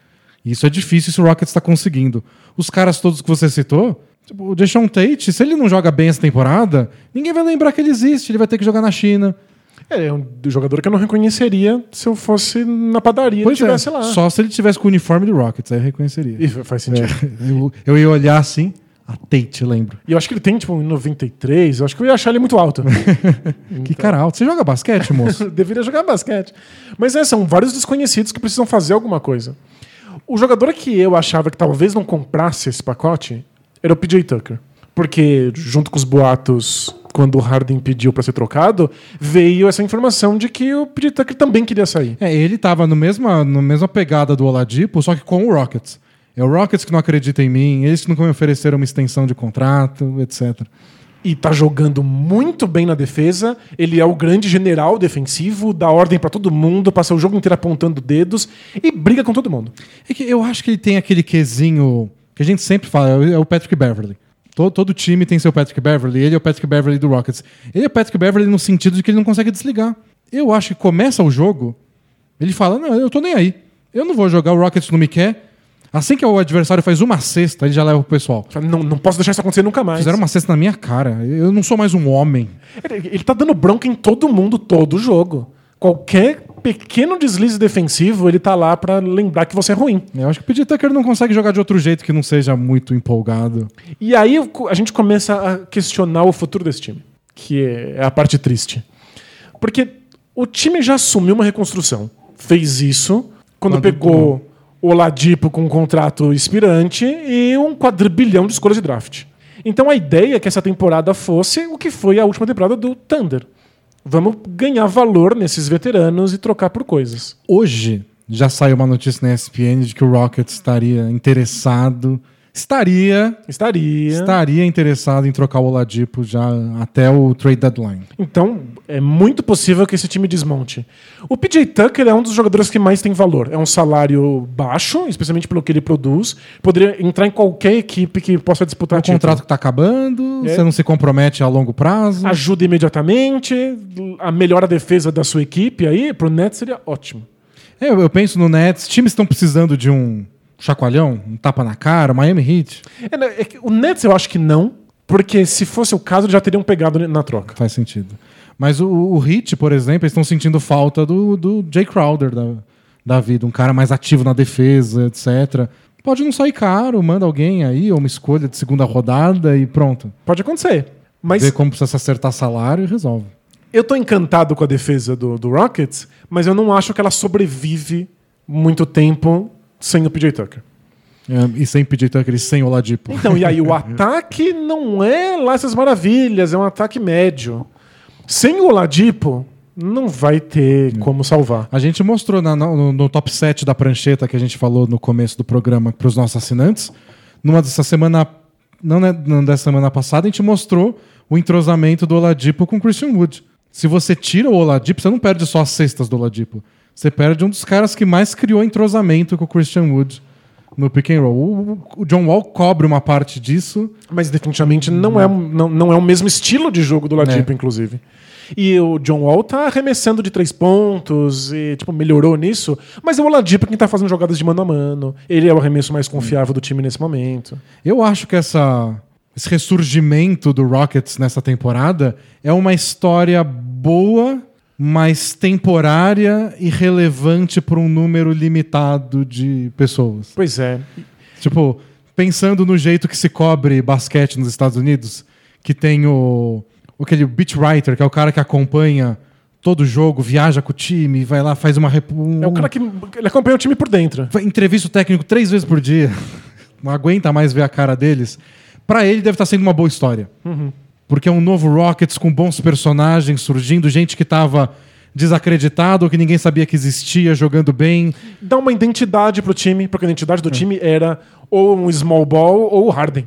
S1: Isso é difícil se o Rockets está conseguindo. Os caras todos que você citou, tipo, o Deshaun Tate, se ele não joga bem essa temporada, ninguém vai lembrar que ele existe, ele vai ter que jogar na China.
S2: É, é um jogador que eu não reconheceria se eu fosse na padaria e
S1: Pois é,
S2: estivesse lá.
S1: só se ele tivesse com o uniforme do Rockets, aí eu reconheceria.
S2: E faz sentido.
S1: É, [laughs] eu, eu ia olhar assim, A Tate, lembro.
S2: E eu acho que ele tem, tipo, 93. Eu acho que eu ia achar ele muito alto. [laughs]
S1: Que cara alto. Você joga basquete, moço? [laughs]
S2: Deveria jogar basquete. Mas é, são vários desconhecidos que precisam fazer alguma coisa. O jogador que eu achava que talvez não comprasse esse pacote era o PJ Tucker. Porque, junto com os boatos, quando o Harden pediu para ser trocado, veio essa informação de que o PJ Tucker também queria sair.
S1: É, ele tava no mesma, no mesma pegada do Oladipo, só que com o Rockets. É o Rockets que não acredita em mim, eles que não me ofereceram uma extensão de contrato, etc.
S2: E tá jogando muito bem na defesa. Ele é o grande general defensivo, dá ordem para todo mundo, passa o jogo inteiro apontando dedos e briga com todo mundo.
S1: É que eu acho que ele tem aquele quesinho que a gente sempre fala, é o Patrick Beverly. Todo, todo time tem seu Patrick Beverly, ele é o Patrick Beverly do Rockets. Ele é o Patrick Beverly no sentido de que ele não consegue desligar. Eu acho que começa o jogo, ele fala: Não, eu tô nem aí. Eu não vou jogar, o Rockets não me quer. Assim que o adversário faz uma cesta, ele já leva pro pessoal.
S2: Não, não posso deixar isso acontecer nunca mais.
S1: Fizeram uma cesta na minha cara. Eu não sou mais um homem.
S2: Ele, ele tá dando bronca em todo mundo, todo jogo. Qualquer pequeno deslize defensivo, ele tá lá pra lembrar que você é ruim.
S1: Eu acho que o PJ Tucker não consegue jogar de outro jeito que não seja muito empolgado.
S2: E aí a gente começa a questionar o futuro desse time, que é a parte triste. Porque o time já assumiu uma reconstrução. Fez isso quando,
S1: Quando-
S2: pegou o Ladipo com um contrato expirante e um quadrilhão de escolhas de draft. Então a ideia é que essa temporada fosse o que foi a última temporada do Thunder. Vamos ganhar valor nesses veteranos e trocar por coisas.
S1: Hoje já saiu uma notícia na ESPN de que o Rockets estaria interessado. Estaria.
S2: Estaria.
S1: Estaria interessado em trocar o Oladipo já até o trade deadline.
S2: Então, é muito possível que esse time desmonte. O PJ Tucker é um dos jogadores que mais tem valor. É um salário baixo, especialmente pelo que ele produz. Poderia entrar em qualquer equipe que possa disputar
S1: O
S2: título.
S1: contrato que tá acabando,
S2: É.
S1: você não se compromete a longo prazo.
S2: Ajuda imediatamente, a melhora a defesa da sua equipe aí, pro Nets seria ótimo.
S1: É, Eu, penso no Nets, times estão precisando de um chacoalhão, um tapa na cara, Miami Heat.
S2: É, né, é o Nets eu acho que não, porque se fosse o caso, já teriam pegado na troca.
S1: Faz sentido. Mas o, o Heat, por exemplo, eles estão sentindo falta do, do Jay Crowder da, da vida, um cara mais ativo na defesa, etc. Pode não sair caro, manda alguém aí, ou uma escolha de segunda rodada e pronto.
S2: Pode acontecer. Mas
S1: Vê como precisa se acertar salário e resolve.
S2: Eu tô encantado com a defesa do, do Rockets, mas eu não acho que ela sobrevive muito tempo sem o PJ Tucker.
S1: É, e sem pedir Tucker e sem Oladipo.
S2: Então, e aí o [laughs] ataque não é lá essas maravilhas, é um ataque médio. Sem o Oladipo, não vai ter como salvar.
S1: A gente mostrou na- no, no top 7 da prancheta que a gente falou no começo do programa para os nossos assinantes. Numa dessa semana, não, né, não dessa semana passada, a gente mostrou o entrosamento do Oladipo com o Christian Wood. Se você tira o Oladipo, você não perde só as cestas do Oladipo. Você perde um dos caras que mais criou entrosamento com o Christian Wood no pick and roll. O, John Wall cobre uma parte disso.
S2: Mas definitivamente não é, um- não, não é o mesmo estilo de jogo do Oladipo,
S1: É.
S2: inclusive. E o John Wall tá arremessando de três pontos e, tipo, melhorou nisso. Mas é o Oladipo quem tá fazendo jogadas de mano a mano. Ele é o arremesso mais confiável do time nesse momento.
S1: Eu acho que essa, esse ressurgimento do Rockets nessa temporada é uma história boa, mas temporária e relevante para um número limitado de pessoas.
S2: Pois é.
S1: Tipo, pensando no jeito que se cobre basquete nos Estados Unidos, que tem o aquele beat writer, que é o cara que acompanha todo jogo, viaja com o time, vai lá, faz uma rep- um-
S2: É o cara que ele acompanha o time por dentro.
S1: Entrevista o técnico três vezes por dia, [laughs] não aguenta mais ver a cara deles. Pra ele deve estar sendo uma boa história. Porque é um novo Rockets com bons personagens surgindo, gente que tava desacreditado, ou que ninguém sabia que existia, jogando bem.
S2: Dá uma identidade pro time, porque a identidade do time era ou um small ball ou o Harden.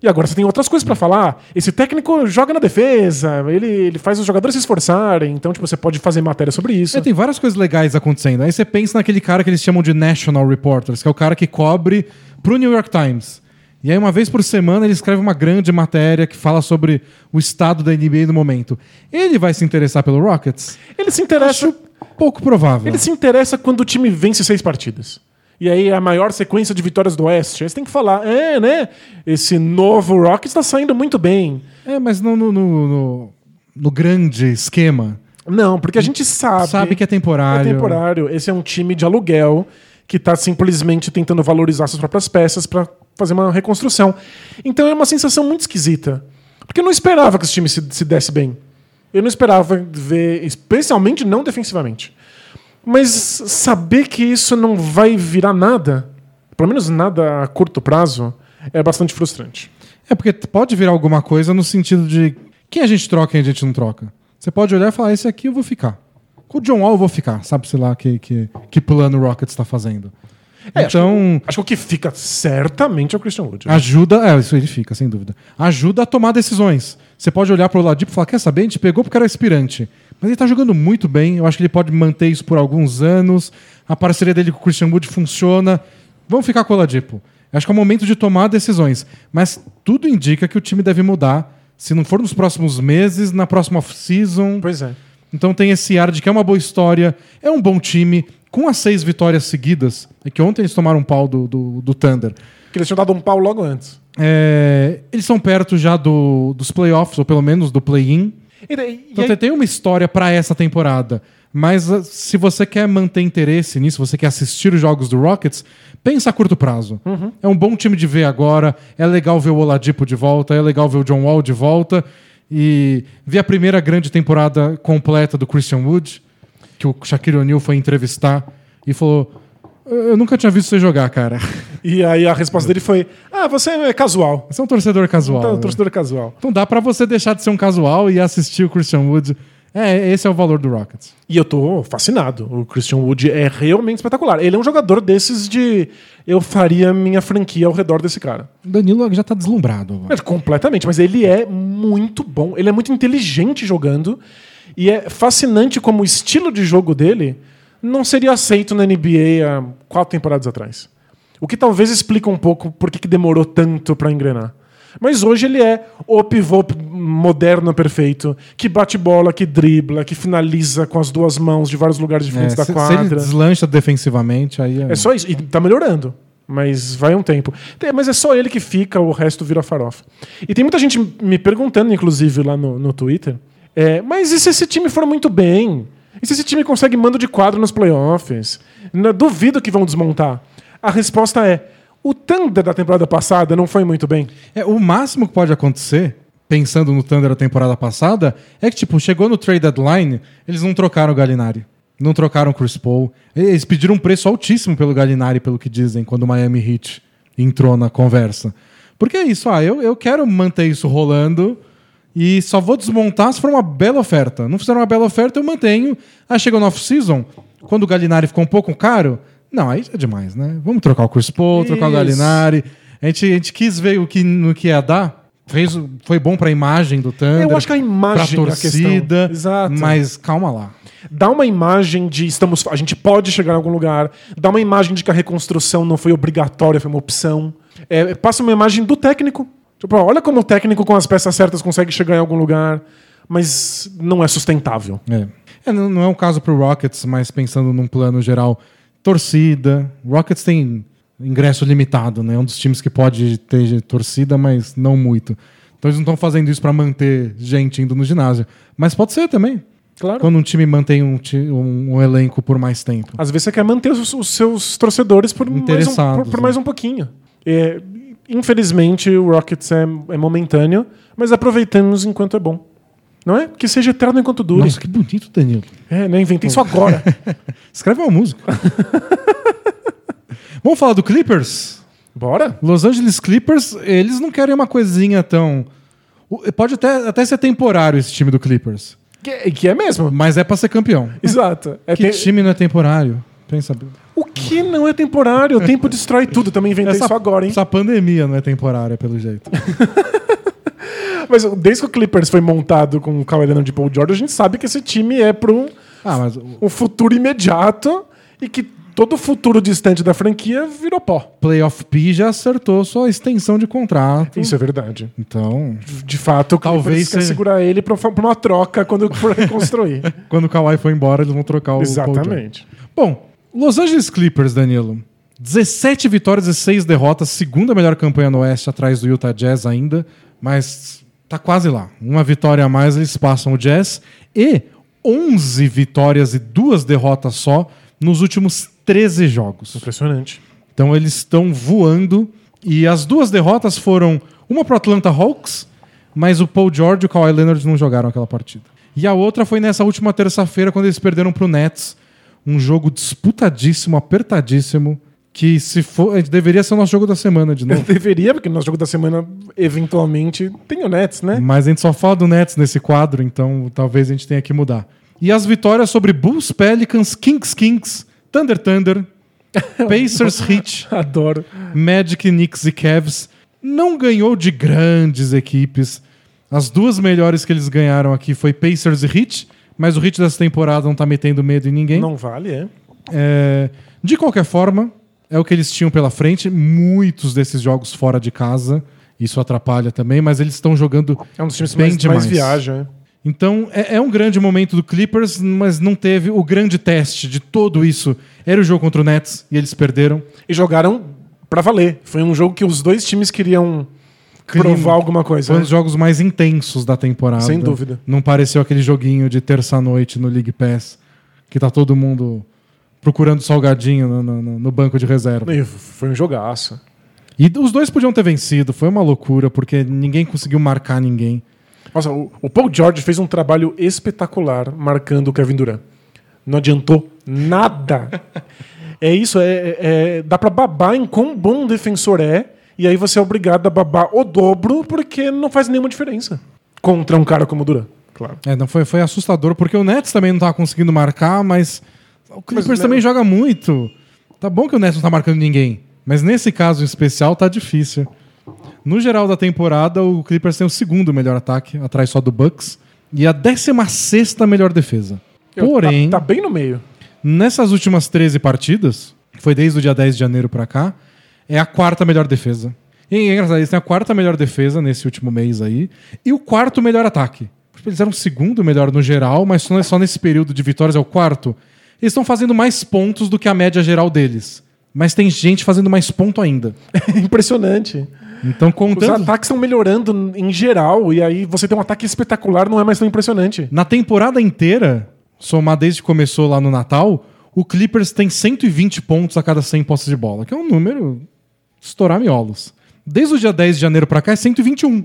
S2: E agora você tem outras coisas pra falar. Esse técnico joga na defesa, ele, ele faz os jogadores se esforçarem, então tipo, você pode fazer matéria sobre isso.
S1: É, tem várias coisas legais acontecendo. Aí você pensa naquele cara que eles chamam de National Reporters, que é o cara que cobre pro New York Times. E aí, uma vez por semana, ele escreve uma grande matéria que fala sobre o estado da NBA no momento. Ele vai se interessar pelo Rockets?
S2: Ele se interessa.
S1: Pouco provável.
S2: Ele se interessa quando o time vence seis partidas. E aí é a maior sequência de vitórias do Oeste. Aí você tem que falar, é, né? Esse novo Rockets está saindo muito bem.
S1: É, mas no, no, no, no- no grande esquema,
S2: Não, porque a gente sabe.
S1: sabe que é temporário.
S2: É temporário. Esse é um time de aluguel que está simplesmente tentando valorizar suas próprias peças para fazer uma reconstrução. Então é uma sensação muito esquisita. Porque eu não esperava que esse time se, se desse bem. Eu não esperava ver, especialmente não defensivamente. Mas saber que isso não vai virar nada, pelo menos nada a curto prazo, é bastante frustrante.
S1: É porque pode virar alguma coisa no sentido de quem a gente troca e a gente não troca. Você pode olhar e falar, esse aqui eu vou ficar. Com o John Wall eu vou ficar. Sabe-se lá que, que, que plano o Rockets está fazendo.
S2: É,
S1: então,
S2: Acho que o que fica certamente é o Christian Wood.
S1: ajuda... É, isso ele fica, sem dúvida. Ajuda a tomar decisões. Você pode olhar pro Oladipo e falar, quer saber? A gente pegou porque era aspirante. Mas ele tá jogando muito bem. Eu acho que ele pode manter isso por alguns anos. A parceria dele com o Christian Wood funciona. Vamos ficar com o Oladipo. Acho que é o momento de tomar decisões. Mas tudo indica que o time deve mudar. Se não for nos próximos meses, na próxima off-season.
S2: Pois é.
S1: Então tem esse ar de que é uma boa história, é um bom time, com as seis vitórias seguidas. É que ontem eles tomaram um pau do, do, do Thunder.
S2: Que eles tinham dado um pau logo antes.
S1: É, eles são perto já do, dos playoffs, ou pelo menos do play-in. Então
S2: aí-
S1: tem uma história pra essa temporada. Mas ah, se você quer manter interesse nisso, você quer assistir os jogos do Rockets, pensa a curto prazo. É um bom time de ver agora, é legal ver o Oladipo de volta, é legal ver o John Wall de volta e ver a primeira grande temporada completa do Christian Wood, que o Shaquille O'Neal foi entrevistar e falou: "Eu nunca tinha visto você jogar, cara.
S2: e aí a resposta dele foi: Ah, você é casual.
S1: Você é um torcedor casual.
S2: Então,
S1: né?
S2: torcedor casual.
S1: Então dá pra você deixar de ser um casual e assistir o Christian Wood. É, esse é o valor do Rockets.
S2: E eu tô fascinado. O Christian Wood é realmente espetacular. Ele é um jogador desses de eu faria minha franquia ao redor desse cara.
S1: O Danilo já tá deslumbrado. agora.
S2: Mas, completamente, mas ele é muito bom. Ele é muito inteligente jogando. E é fascinante como o estilo de jogo dele não seria aceito na NBA há quatro temporadas atrás. O que talvez explica um pouco por que que demorou tanto pra engrenar. Mas hoje ele é o pivô moderno perfeito, que bate bola, que dribla, que finaliza com as duas mãos de vários lugares
S1: É,
S2: diferentes da
S1: se, se ele
S2: quadra.
S1: deslancha defensivamente, aí é...
S2: É só isso. E tá melhorando. Mas vai um tempo. Tem- Mas é só ele que fica, o resto vira farofa. E tem muita gente me perguntando, inclusive, lá no, no Twitter. é, mas e se esse time for muito bem? E se esse time consegue mando de quadro nos playoffs? Duvido que vão desmontar. A resposta é: o Thunder da temporada passada não foi muito bem.
S1: É, o máximo que pode acontecer, pensando no Thunder da temporada passada, é que, tipo, chegou no trade deadline, eles não trocaram o Gallinari. Não trocaram o Chris Paul. Eles pediram um preço altíssimo pelo Gallinari, pelo que dizem, quando o Miami Heat entrou na conversa. Porque é isso, ah, eu, eu quero manter isso rolando e só vou desmontar se for uma bela oferta. Não fizeram uma bela oferta, eu mantenho. Aí chegou no off-season, quando o Gallinari ficou um pouco caro, não, aí é demais, né? Vamos trocar o Chris Paul, trocar o
S2: Isso.
S1: Gallinari. A gente, a gente quis ver o que, no que ia dar. Fez, o- foi bom pra imagem do Thunder.
S2: Eu acho que a imagem
S1: pra
S2: é a
S1: torcida.
S2: Exato.
S1: Mas calma lá.
S2: Dá uma imagem de estamos, a gente pode chegar em algum lugar. Dá uma imagem de que a reconstrução não foi obrigatória, foi uma opção. É, passa uma imagem do técnico. Tipo, olha como o técnico com as peças certas consegue chegar em algum lugar, mas não é sustentável.
S1: É. É, não, é um caso pro Rockets, mas pensando num plano geral, torcida. Rockets tem ingresso limitado, né? É um dos times que pode ter torcida, mas não muito. Então eles não estão fazendo isso pra manter gente indo no ginásio. Mas pode ser também.
S2: Claro.
S1: Quando um time mantém um, um- um elenco por mais tempo.
S2: Às vezes você quer manter os, os seus torcedores por mais um, por, por
S1: né?
S2: mais um pouquinho. É, infelizmente, o Rockets é, é momentâneo, mas aproveitamos enquanto é bom. Não é? Que seja eterno enquanto dure.
S1: Nossa, que bonito, Danilo.
S2: É, né? Inventei isso agora. [laughs]
S1: Escreve uma música. [laughs] Vamos falar do Clippers?
S2: Bora?
S1: Los Angeles Clippers, eles não querem uma coisinha tão. Pode até, até ser temporário esse time do Clippers.
S2: Que, que é mesmo.
S1: Mas é pra ser campeão.
S2: Exato. É
S1: Que
S2: te-
S1: time não é temporário? Pensa.
S2: O que não é temporário? O tempo [laughs] destrói tudo. Também inventei
S1: Essa,
S2: isso agora, hein?
S1: essa pandemia não é temporária, pelo jeito.
S2: Mas desde que o Clippers foi montado com o Kawhi Leonard e Paul George, a gente sabe que esse time é para um,
S1: Ah, mas o
S2: um futuro imediato e que todo futuro distante da franquia virou pó.
S1: Playoff P já acertou sua extensão de contrato.
S2: Isso é verdade.
S1: Então,
S2: De fato, o
S1: Talvez
S2: quer
S1: se-
S2: segurar ele para uma troca quando [laughs] for reconstruir. [laughs]
S1: quando o Kawhi for embora, eles vão trocar o Paul George.
S2: Exatamente.
S1: Bom, Los Angeles Clippers, Danilo. 17 vitórias e 6 derrotas, segunda melhor campanha no Oeste, atrás do Utah Jazz ainda, mas tá quase lá. Uma vitória a mais, eles passam o Jazz. E 11 vitórias e duas derrotas só nos últimos 13 jogos.
S2: Impressionante.
S1: Então eles estão voando E as duas derrotas foram uma pro Atlanta Hawks, mas o Paul George e o Kawhi Leonard não jogaram aquela partida. E a outra foi nessa última terça-feira, quando eles perderam pro Nets. Um jogo disputadíssimo, apertadíssimo, que se for, deveria ser o nosso jogo da semana de [laughs] novo.
S2: Deveria, porque no nosso jogo da semana, eventualmente, tem o Nets, né?
S1: Mas a gente só fala do Nets nesse quadro, então talvez a gente tenha que mudar. E as vitórias sobre Bulls, Pelicans, Kings, Kings, Thunder, Thunder, [laughs] Pacers, Heat,
S2: Adoro.
S1: Magic, Knicks e Cavs. Não ganhou de grandes equipes. As duas melhores que eles ganharam aqui foi Pacers e Heat, mas o Heat dessa temporada não tá metendo medo em ninguém.
S2: Não vale, é.
S1: É, de qualquer forma, é o que eles tinham pela frente. Muitos desses jogos fora de casa. Isso atrapalha também, mas eles estão jogando
S2: É um dos times
S1: bem
S2: mais,
S1: demais.
S2: mais viaja, é.
S1: Então é, é um grande momento do Clippers, mas não teve o grande teste de tudo isso. Era o jogo contra o Nets e eles perderam.
S2: E jogaram pra valer. Foi um jogo que os dois times queriam
S1: Clima.
S2: provar alguma coisa.
S1: Foi um
S2: né?
S1: dos jogos mais intensos da temporada.
S2: Sem dúvida.
S1: Não pareceu aquele joguinho de terça-noite no League Pass, que tá todo mundo procurando salgadinho no, no- no banco de reserva.
S2: E Foi um jogaço.
S1: E os dois podiam ter vencido, foi uma loucura, porque ninguém conseguiu marcar ninguém.
S2: Nossa, o, o Paul George fez um trabalho espetacular marcando o Kevin Durant. Não adiantou nada. [laughs] é isso, é, é- dá pra babar em quão bom defensor é, e aí você é obrigado a babar o dobro, porque não faz nenhuma diferença contra um cara como o Durant. Claro.
S1: É, não foi, foi assustador, porque o Nets também não tava conseguindo marcar, mas o Clippers
S2: Mas,
S1: também
S2: né?
S1: joga muito. Tá bom que o Nets não tá marcando ninguém, mas nesse caso em especial tá difícil. No geral da temporada, o Clippers tem o segundo melhor ataque, atrás só do Bucks, e a 16 melhor defesa. Porém,
S2: Tá, tá bem no meio.
S1: nessas últimas 13 partidas, que foi desde o dia 10 de janeiro pra cá, é a quarta melhor defesa. E é engraçado, eles têm a quarta melhor defesa nesse último mês aí, e o quarto melhor ataque. Eles eram o segundo melhor no geral, mas só só nesse período de vitórias é o quarto. Eles estão fazendo mais pontos do que a média geral deles. Mas tem gente fazendo mais ponto ainda. [laughs]
S2: Impressionante.
S1: Então,
S2: Os
S1: contando.
S2: ataques estão melhorando em geral, e aí você tem um ataque espetacular, não é mais tão impressionante.
S1: Na temporada inteira, somar desde que começou lá no Natal, o Clippers tem 120 pontos a cada 100 posses de bola, que é um número estourar miolos. Desde o dia 10 de janeiro pra cá é 121.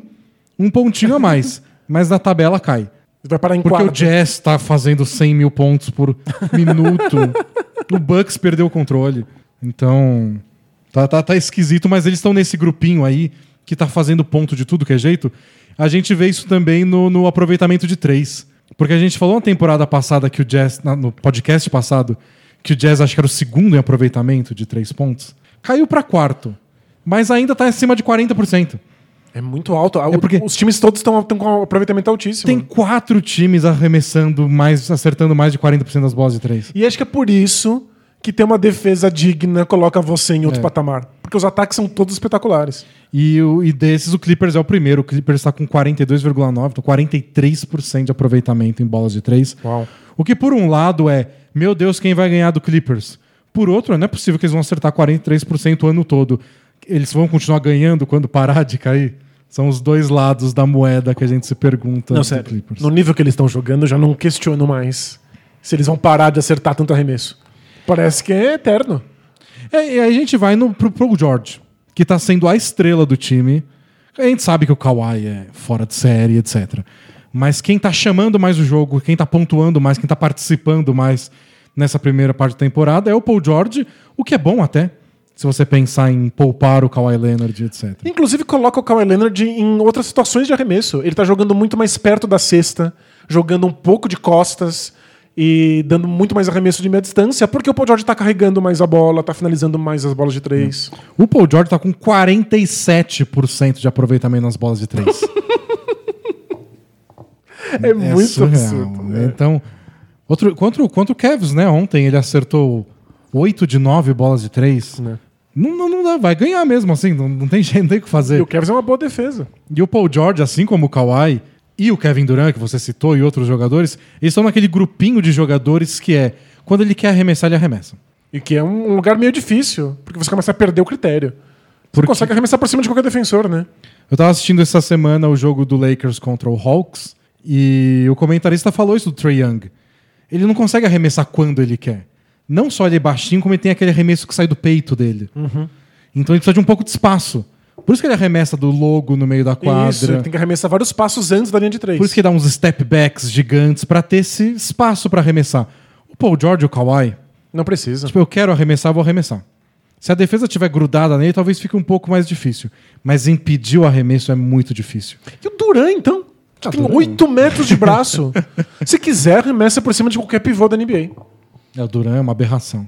S1: Um pontinho a mais. [laughs] mas na tabela cai.
S2: Vai parar em
S1: Porque
S2: quarto.
S1: o Jazz tá fazendo 100 mil pontos por minuto. [laughs] o Bucks perdeu o controle. Então, tá, tá, tá esquisito, mas eles estão nesse grupinho aí que tá fazendo ponto de tudo que é jeito. A gente vê isso também no, no aproveitamento de três. Porque a gente falou na temporada passada que o Jazz, na- no podcast passado, que o Jazz acho que era o segundo em aproveitamento de três pontos. Caiu pra quarto. Mas ainda tá acima de 40%.
S2: É muito alto.
S1: É porque-
S2: Os times todos estão com um aproveitamento altíssimo.
S1: Tem quatro times arremessando mais, acertando mais de 40% das bolas de três.
S2: E acho que é por isso que ter uma defesa digna coloca você em outro
S1: É.
S2: patamar. Porque os ataques são todos espetaculares.
S1: E, o- e desses, o Clippers é o primeiro. O Clippers está com 42,9%, então 43% de aproveitamento em bolas de três.
S2: Uau.
S1: O que, por um lado, é, meu Deus, quem vai ganhar do Clippers? Por outro, não é possível que eles vão acertar 43% o ano todo. Eles vão continuar ganhando quando parar de cair? São os dois lados da moeda que a gente se pergunta
S2: Não, sério.
S1: Clippers.
S2: No nível que eles estão jogando, eu já não questiono mais se eles vão parar de acertar tanto arremesso. Parece que é eterno.
S1: É, e aí a gente vai no, pro, pro George, que tá sendo a estrela do time. A gente sabe que o Kawhi é fora de série, etc. Mas quem tá chamando mais o jogo, quem tá pontuando mais, quem tá participando mais nessa primeira parte da temporada é o Paul George, o que é bom até, se você pensar em poupar o Kawhi Leonard, etc.
S2: Inclusive, coloca o Kawhi Leonard em outras situações de arremesso. Ele tá jogando muito mais perto da cesta, jogando um pouco de costas e dando muito mais arremesso de meia distância, porque o Paul George tá carregando mais a bola, tá finalizando mais as bolas de três.
S1: O Paul George tá com 47% de aproveitamento nas bolas de três. [laughs]
S2: É, muito
S1: surreal,
S2: absurdo.
S1: né? Então, outro, contra, o- contra o Cavs, né? Ontem ele acertou 8 de 9 bolas de 3.
S2: Né.
S1: Não, não, não dá, vai ganhar mesmo, assim, não, não tem [laughs] jeito, não tem o que
S2: E
S1: fazer.
S2: o Cavs é uma boa defesa.
S1: E o Paul George, assim como o Kawhi e o Kevin Durant, que você citou, e outros jogadores, eles estão naquele grupinho de jogadores que é, quando ele quer arremessar, ele arremessa.
S2: E que é um lugar meio difícil, porque você começa a perder o critério. Você
S1: Porque-
S2: consegue arremessar por cima de qualquer defensor, né?
S1: Eu tava assistindo essa semana o jogo do Lakers contra o Hawks e o comentarista falou isso do Trey Young. Ele não consegue arremessar quando ele quer. Não só ele é baixinho, como ele tem aquele arremesso que sai do peito dele. Então ele precisa de um pouco de espaço. Por isso que ele arremessa do logo no meio da quadra.
S2: Isso, ele tem que arremessar vários passos antes da linha de três.
S1: Por isso que dá uns step backs gigantes pra ter esse espaço pra arremessar. O Paul George o Kawhi,
S2: Não precisa.
S1: tipo, eu quero arremessar, vou arremessar. Se a defesa estiver grudada nele, talvez fique um pouco mais difícil. Mas impedir o arremesso é muito difícil.
S2: E o Duran, então? Que
S1: Ah,
S2: tem
S1: Duran.
S2: 8 metros de braço. [laughs] Se quiser, arremessa por cima de qualquer pivô da NBA.
S1: É, o Duran é uma aberração.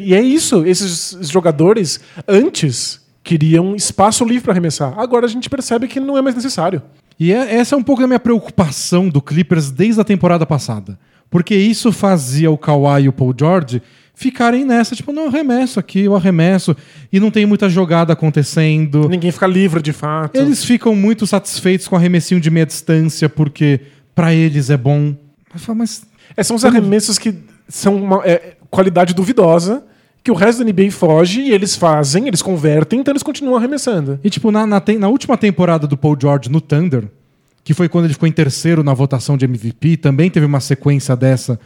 S2: E é isso. Esses jogadores, antes, queriam espaço livre para arremessar. Agora a gente percebe que não é mais necessário.
S1: E é- essa é um pouco da minha preocupação do Clippers desde a temporada passada. Porque isso fazia o Kawhi e o Paul George ficarem nessa, tipo, não, eu arremesso aqui, eu arremesso, e não tem muita jogada acontecendo.
S2: Ninguém fica livre de fato.
S1: Eles ficam muito satisfeitos com arremessinho de meia distância, porque pra eles é bom. Falo, Mas
S2: É, são os arremessos que são uma é, qualidade duvidosa, que o resto da NBA foge e eles fazem, eles convertem, então eles continuam arremessando.
S1: E, tipo, na, na, tem- na última temporada do Paul George no Thunder, que foi quando ele ficou em terceiro na votação de MVP, também teve uma sequência dessa,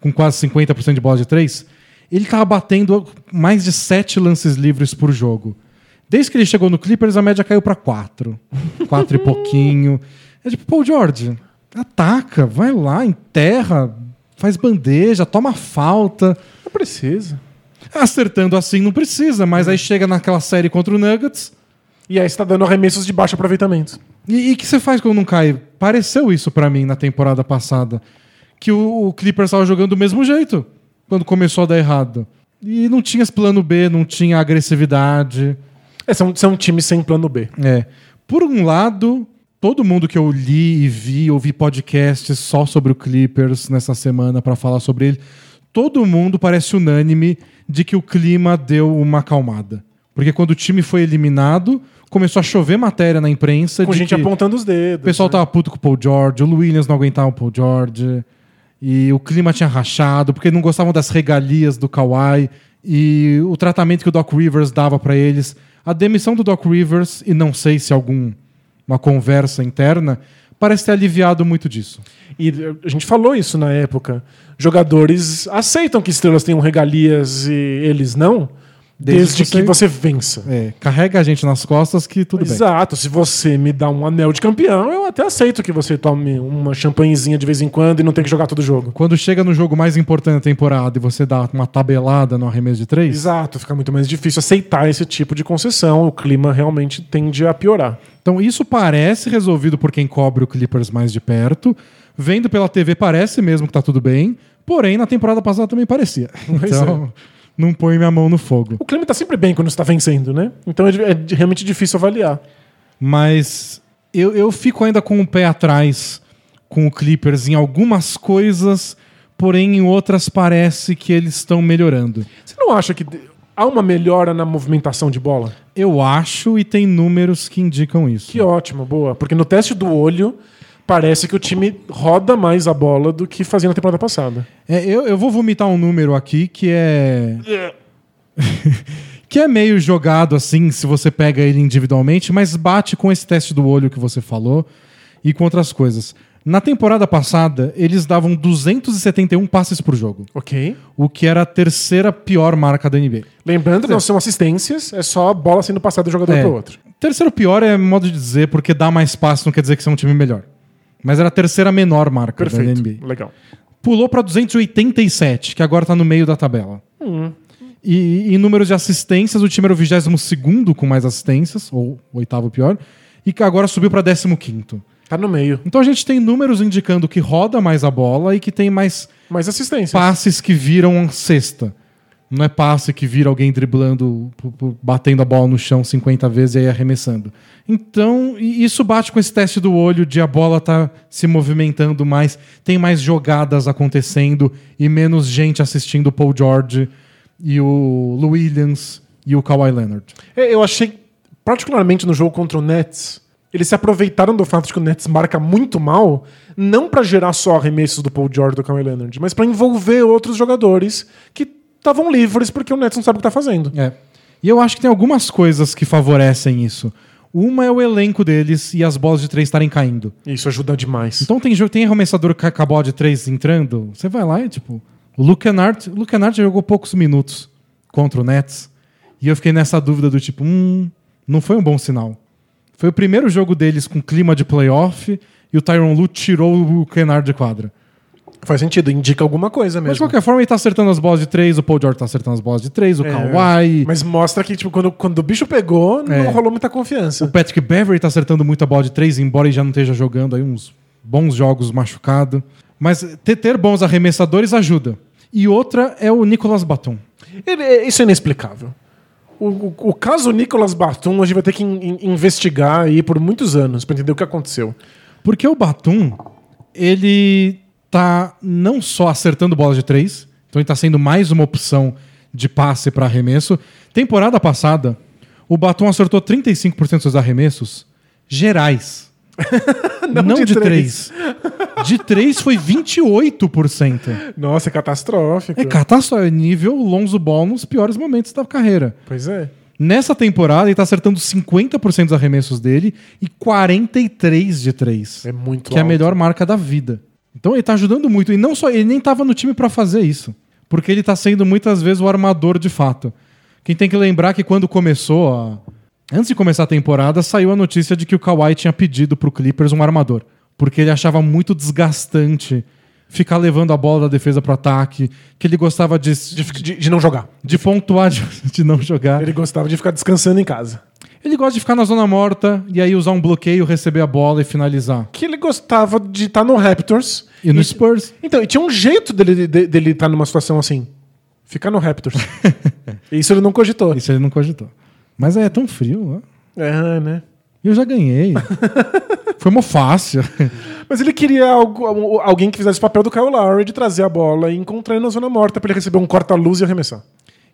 S1: com quase 50% de bola de três. Ele tava batendo mais de sete lances livres por jogo. Desde que ele chegou no Clippers, a média caiu pra quatro. [laughs] Quatro e pouquinho. É tipo, Paul George, ataca, vai lá, enterra, faz bandeja, toma falta.
S2: Não precisa.
S1: Acertando assim não precisa, mas aí chega naquela série contra o Nuggets.
S2: E aí você tá dando arremessos de baixo aproveitamento.
S1: E o que você faz quando não cai? Pareceu isso pra mim na temporada passada. Que o, o Clippers estava jogando do mesmo jeito quando começou a dar errado. E não tinha esse plano B, não tinha agressividade.
S2: É, são, são times sem plano B.
S1: É. Por um lado, todo mundo que eu li e vi, ouvi podcasts só sobre o Clippers nessa semana pra falar sobre ele, todo mundo parece unânime de que o clima deu uma acalmada. Porque quando o time foi eliminado, começou a chover matéria na imprensa
S2: Com
S1: de
S2: gente
S1: que
S2: apontando os dedos.
S1: o pessoal
S2: né?
S1: tava puto com o Paul George, o Williams não aguentava o Paul George, e o clima tinha rachado, porque não gostavam das regalias do Kawhi, e o tratamento que o Doc Rivers dava pra eles. A demissão do Doc Rivers, e não sei se algum uma conversa interna, parece ter aliviado muito disso.
S2: E a gente falou isso na época. Jogadores aceitam que estrelas tenham regalias e eles não,
S1: Desde
S2: desde,
S1: que você-
S2: você vença.
S1: É, carrega a gente nas costas que tudo bem.
S2: Exato. Se você me dá um anel de campeão, eu até aceito que você tome uma champanhezinha de vez em quando e não tenha que jogar todo o jogo.
S1: Quando chega no jogo mais importante da temporada e você dá uma tabelada no arremesso de três,
S2: Exato, fica muito mais difícil aceitar esse tipo de concessão. O clima realmente tende a piorar.
S1: Então isso parece resolvido por quem cobre o Clippers mais de perto. Vendo pela TV parece mesmo que tá tudo bem. Porém, na temporada passada também parecia.
S2: Pois
S1: Então, não põe minha mão no fogo.
S2: O clima tá sempre bem quando está vencendo, né? Então é, é realmente difícil avaliar.
S1: Mas eu, eu fico ainda com o pé atrás com o Clippers em algumas coisas, porém em outras parece que eles estão melhorando.
S2: Você não acha que há uma melhora na movimentação de bola?
S1: Eu acho e tem números que indicam isso.
S2: Que ótimo, boa. Porque no teste do olho, parece que o time roda mais a bola do que fazia na temporada passada.
S1: É, eu, eu vou vomitar um número aqui que é. [laughs] que é meio jogado assim, se você pega ele individualmente, mas bate com esse teste do olho que você falou e com outras coisas. Na temporada passada, eles davam 271 passes por jogo,
S2: Ok.
S1: o que era a terceira pior marca da NBA.
S2: Lembrando, não são assistências, é só a bola sendo passada um jogador
S1: É.
S2: para o outro.
S1: Terceiro pior é modo de dizer, porque dar mais passes não quer dizer que você é um time melhor. Mas era a terceira menor marca da
S2: Perfeito.
S1: NBA.
S2: Legal.
S1: pulou para 287, que agora tá no meio da tabela. E e em números de assistências, o time era o 22 com mais assistências, ou o oitavo pior, e que agora subiu para 15.
S2: Tá no meio.
S1: Então a gente tem números indicando que roda mais a bola e que tem mais
S2: Mais assistência.
S1: passes que viram cesta. Não é passe que vira alguém driblando, batendo a bola no chão 50 vezes e aí arremessando. Então, isso bate com esse teste do olho de a bola tá se movimentando mais, tem mais jogadas acontecendo e menos gente assistindo o Paul George e o Lou Williams e o Kawhi Leonard.
S2: É, Eu achei, particularmente no jogo contra o Nets, eles se aproveitaram do fato de que o Nets marca muito mal, não pra gerar só arremessos do Paul George e do Kawhi Leonard, mas pra envolver outros jogadores que estavam livres porque o Nets não sabe o que tá fazendo.
S1: É. E eu acho que tem algumas coisas que favorecem isso. Uma é o elenco deles e as bolas de três estarem caindo.
S2: Isso ajuda demais.
S1: Então tem jogo, tem arremessador com a- com a bola de três entrando, você vai lá e tipo. O Luke Kennard, o Luke Kennard jogou poucos minutos contra o Nets. E eu fiquei nessa dúvida do tipo, hum, não foi um bom sinal. Foi o primeiro jogo deles com clima de playoff e o Tyron Lu tirou o Kennard de quadra.
S2: Faz sentido, indica alguma coisa mesmo.
S1: Mas de qualquer forma, ele tá acertando as bolas de três, o Paul George tá acertando as bolas de três, o
S2: É,
S1: Kawhi.
S2: Mas mostra que, tipo, quando, quando o bicho pegou,
S1: É.
S2: não rolou muita
S1: O
S2: confiança.
S1: Patrick Beverly tá acertando muito a bola de três, embora ele já não esteja jogando aí uns bons jogos machucado. Mas ter, ter bons arremessadores ajuda. E outra é o Nicolas Batum.
S2: Ele- é- isso é inexplicável. O, o- o caso Nicolas Batum, a gente vai ter que in- in- investigar aí por muitos anos pra entender o que aconteceu.
S1: Porque o Batum, ele tá não só acertando bola de três, então ele tá sendo mais uma opção de passe para arremesso. Temporada passada, o Batum acertou 35% dos seus arremessos gerais. [laughs] não,
S2: de
S1: de,
S2: três.
S1: três. De três foi 28%.
S2: Nossa, é catastrófico.
S1: É catástrofe, é nível Lonzo Ball nos piores momentos da carreira.
S2: Pois é.
S1: Nessa temporada, ele tá acertando 50% dos arremessos dele e 43 de três
S2: É muito
S1: que é a
S2: alto.
S1: melhor marca da vida. Então ele tá ajudando muito. E não só, ele nem tava no time pra fazer isso. Porque ele tá sendo muitas vezes o armador de fato. Quem tem que lembrar que quando começou a. Antes de começar a temporada, saiu a notícia de que o Kawhi tinha pedido pro Clippers um armador. Porque ele achava muito desgastante ficar levando a bola da defesa pro ataque, que ele gostava de,
S2: De, de- de não jogar.
S1: de pontuar, [laughs] de, de não jogar.
S2: Ele gostava de ficar descansando em casa.
S1: Ele gosta de ficar na zona morta e aí usar um bloqueio, receber a bola e finalizar.
S2: Que ele gostava de estar no Raptors.
S1: E no Spurs.
S2: Então, e tinha um jeito dele de- dele estar numa situação assim. Ficar no Raptors. [laughs] Isso ele não cogitou.
S1: Isso ele não cogitou. Mas é tão frio, né?
S2: É, né?
S1: E eu já ganhei. [laughs] Foi mó fácil.
S2: Mas ele queria algo- alguém que fizesse o papel do Kyle Lowry de trazer a bola e encontrar ele na zona morta pra ele receber um corta-luz e arremessar.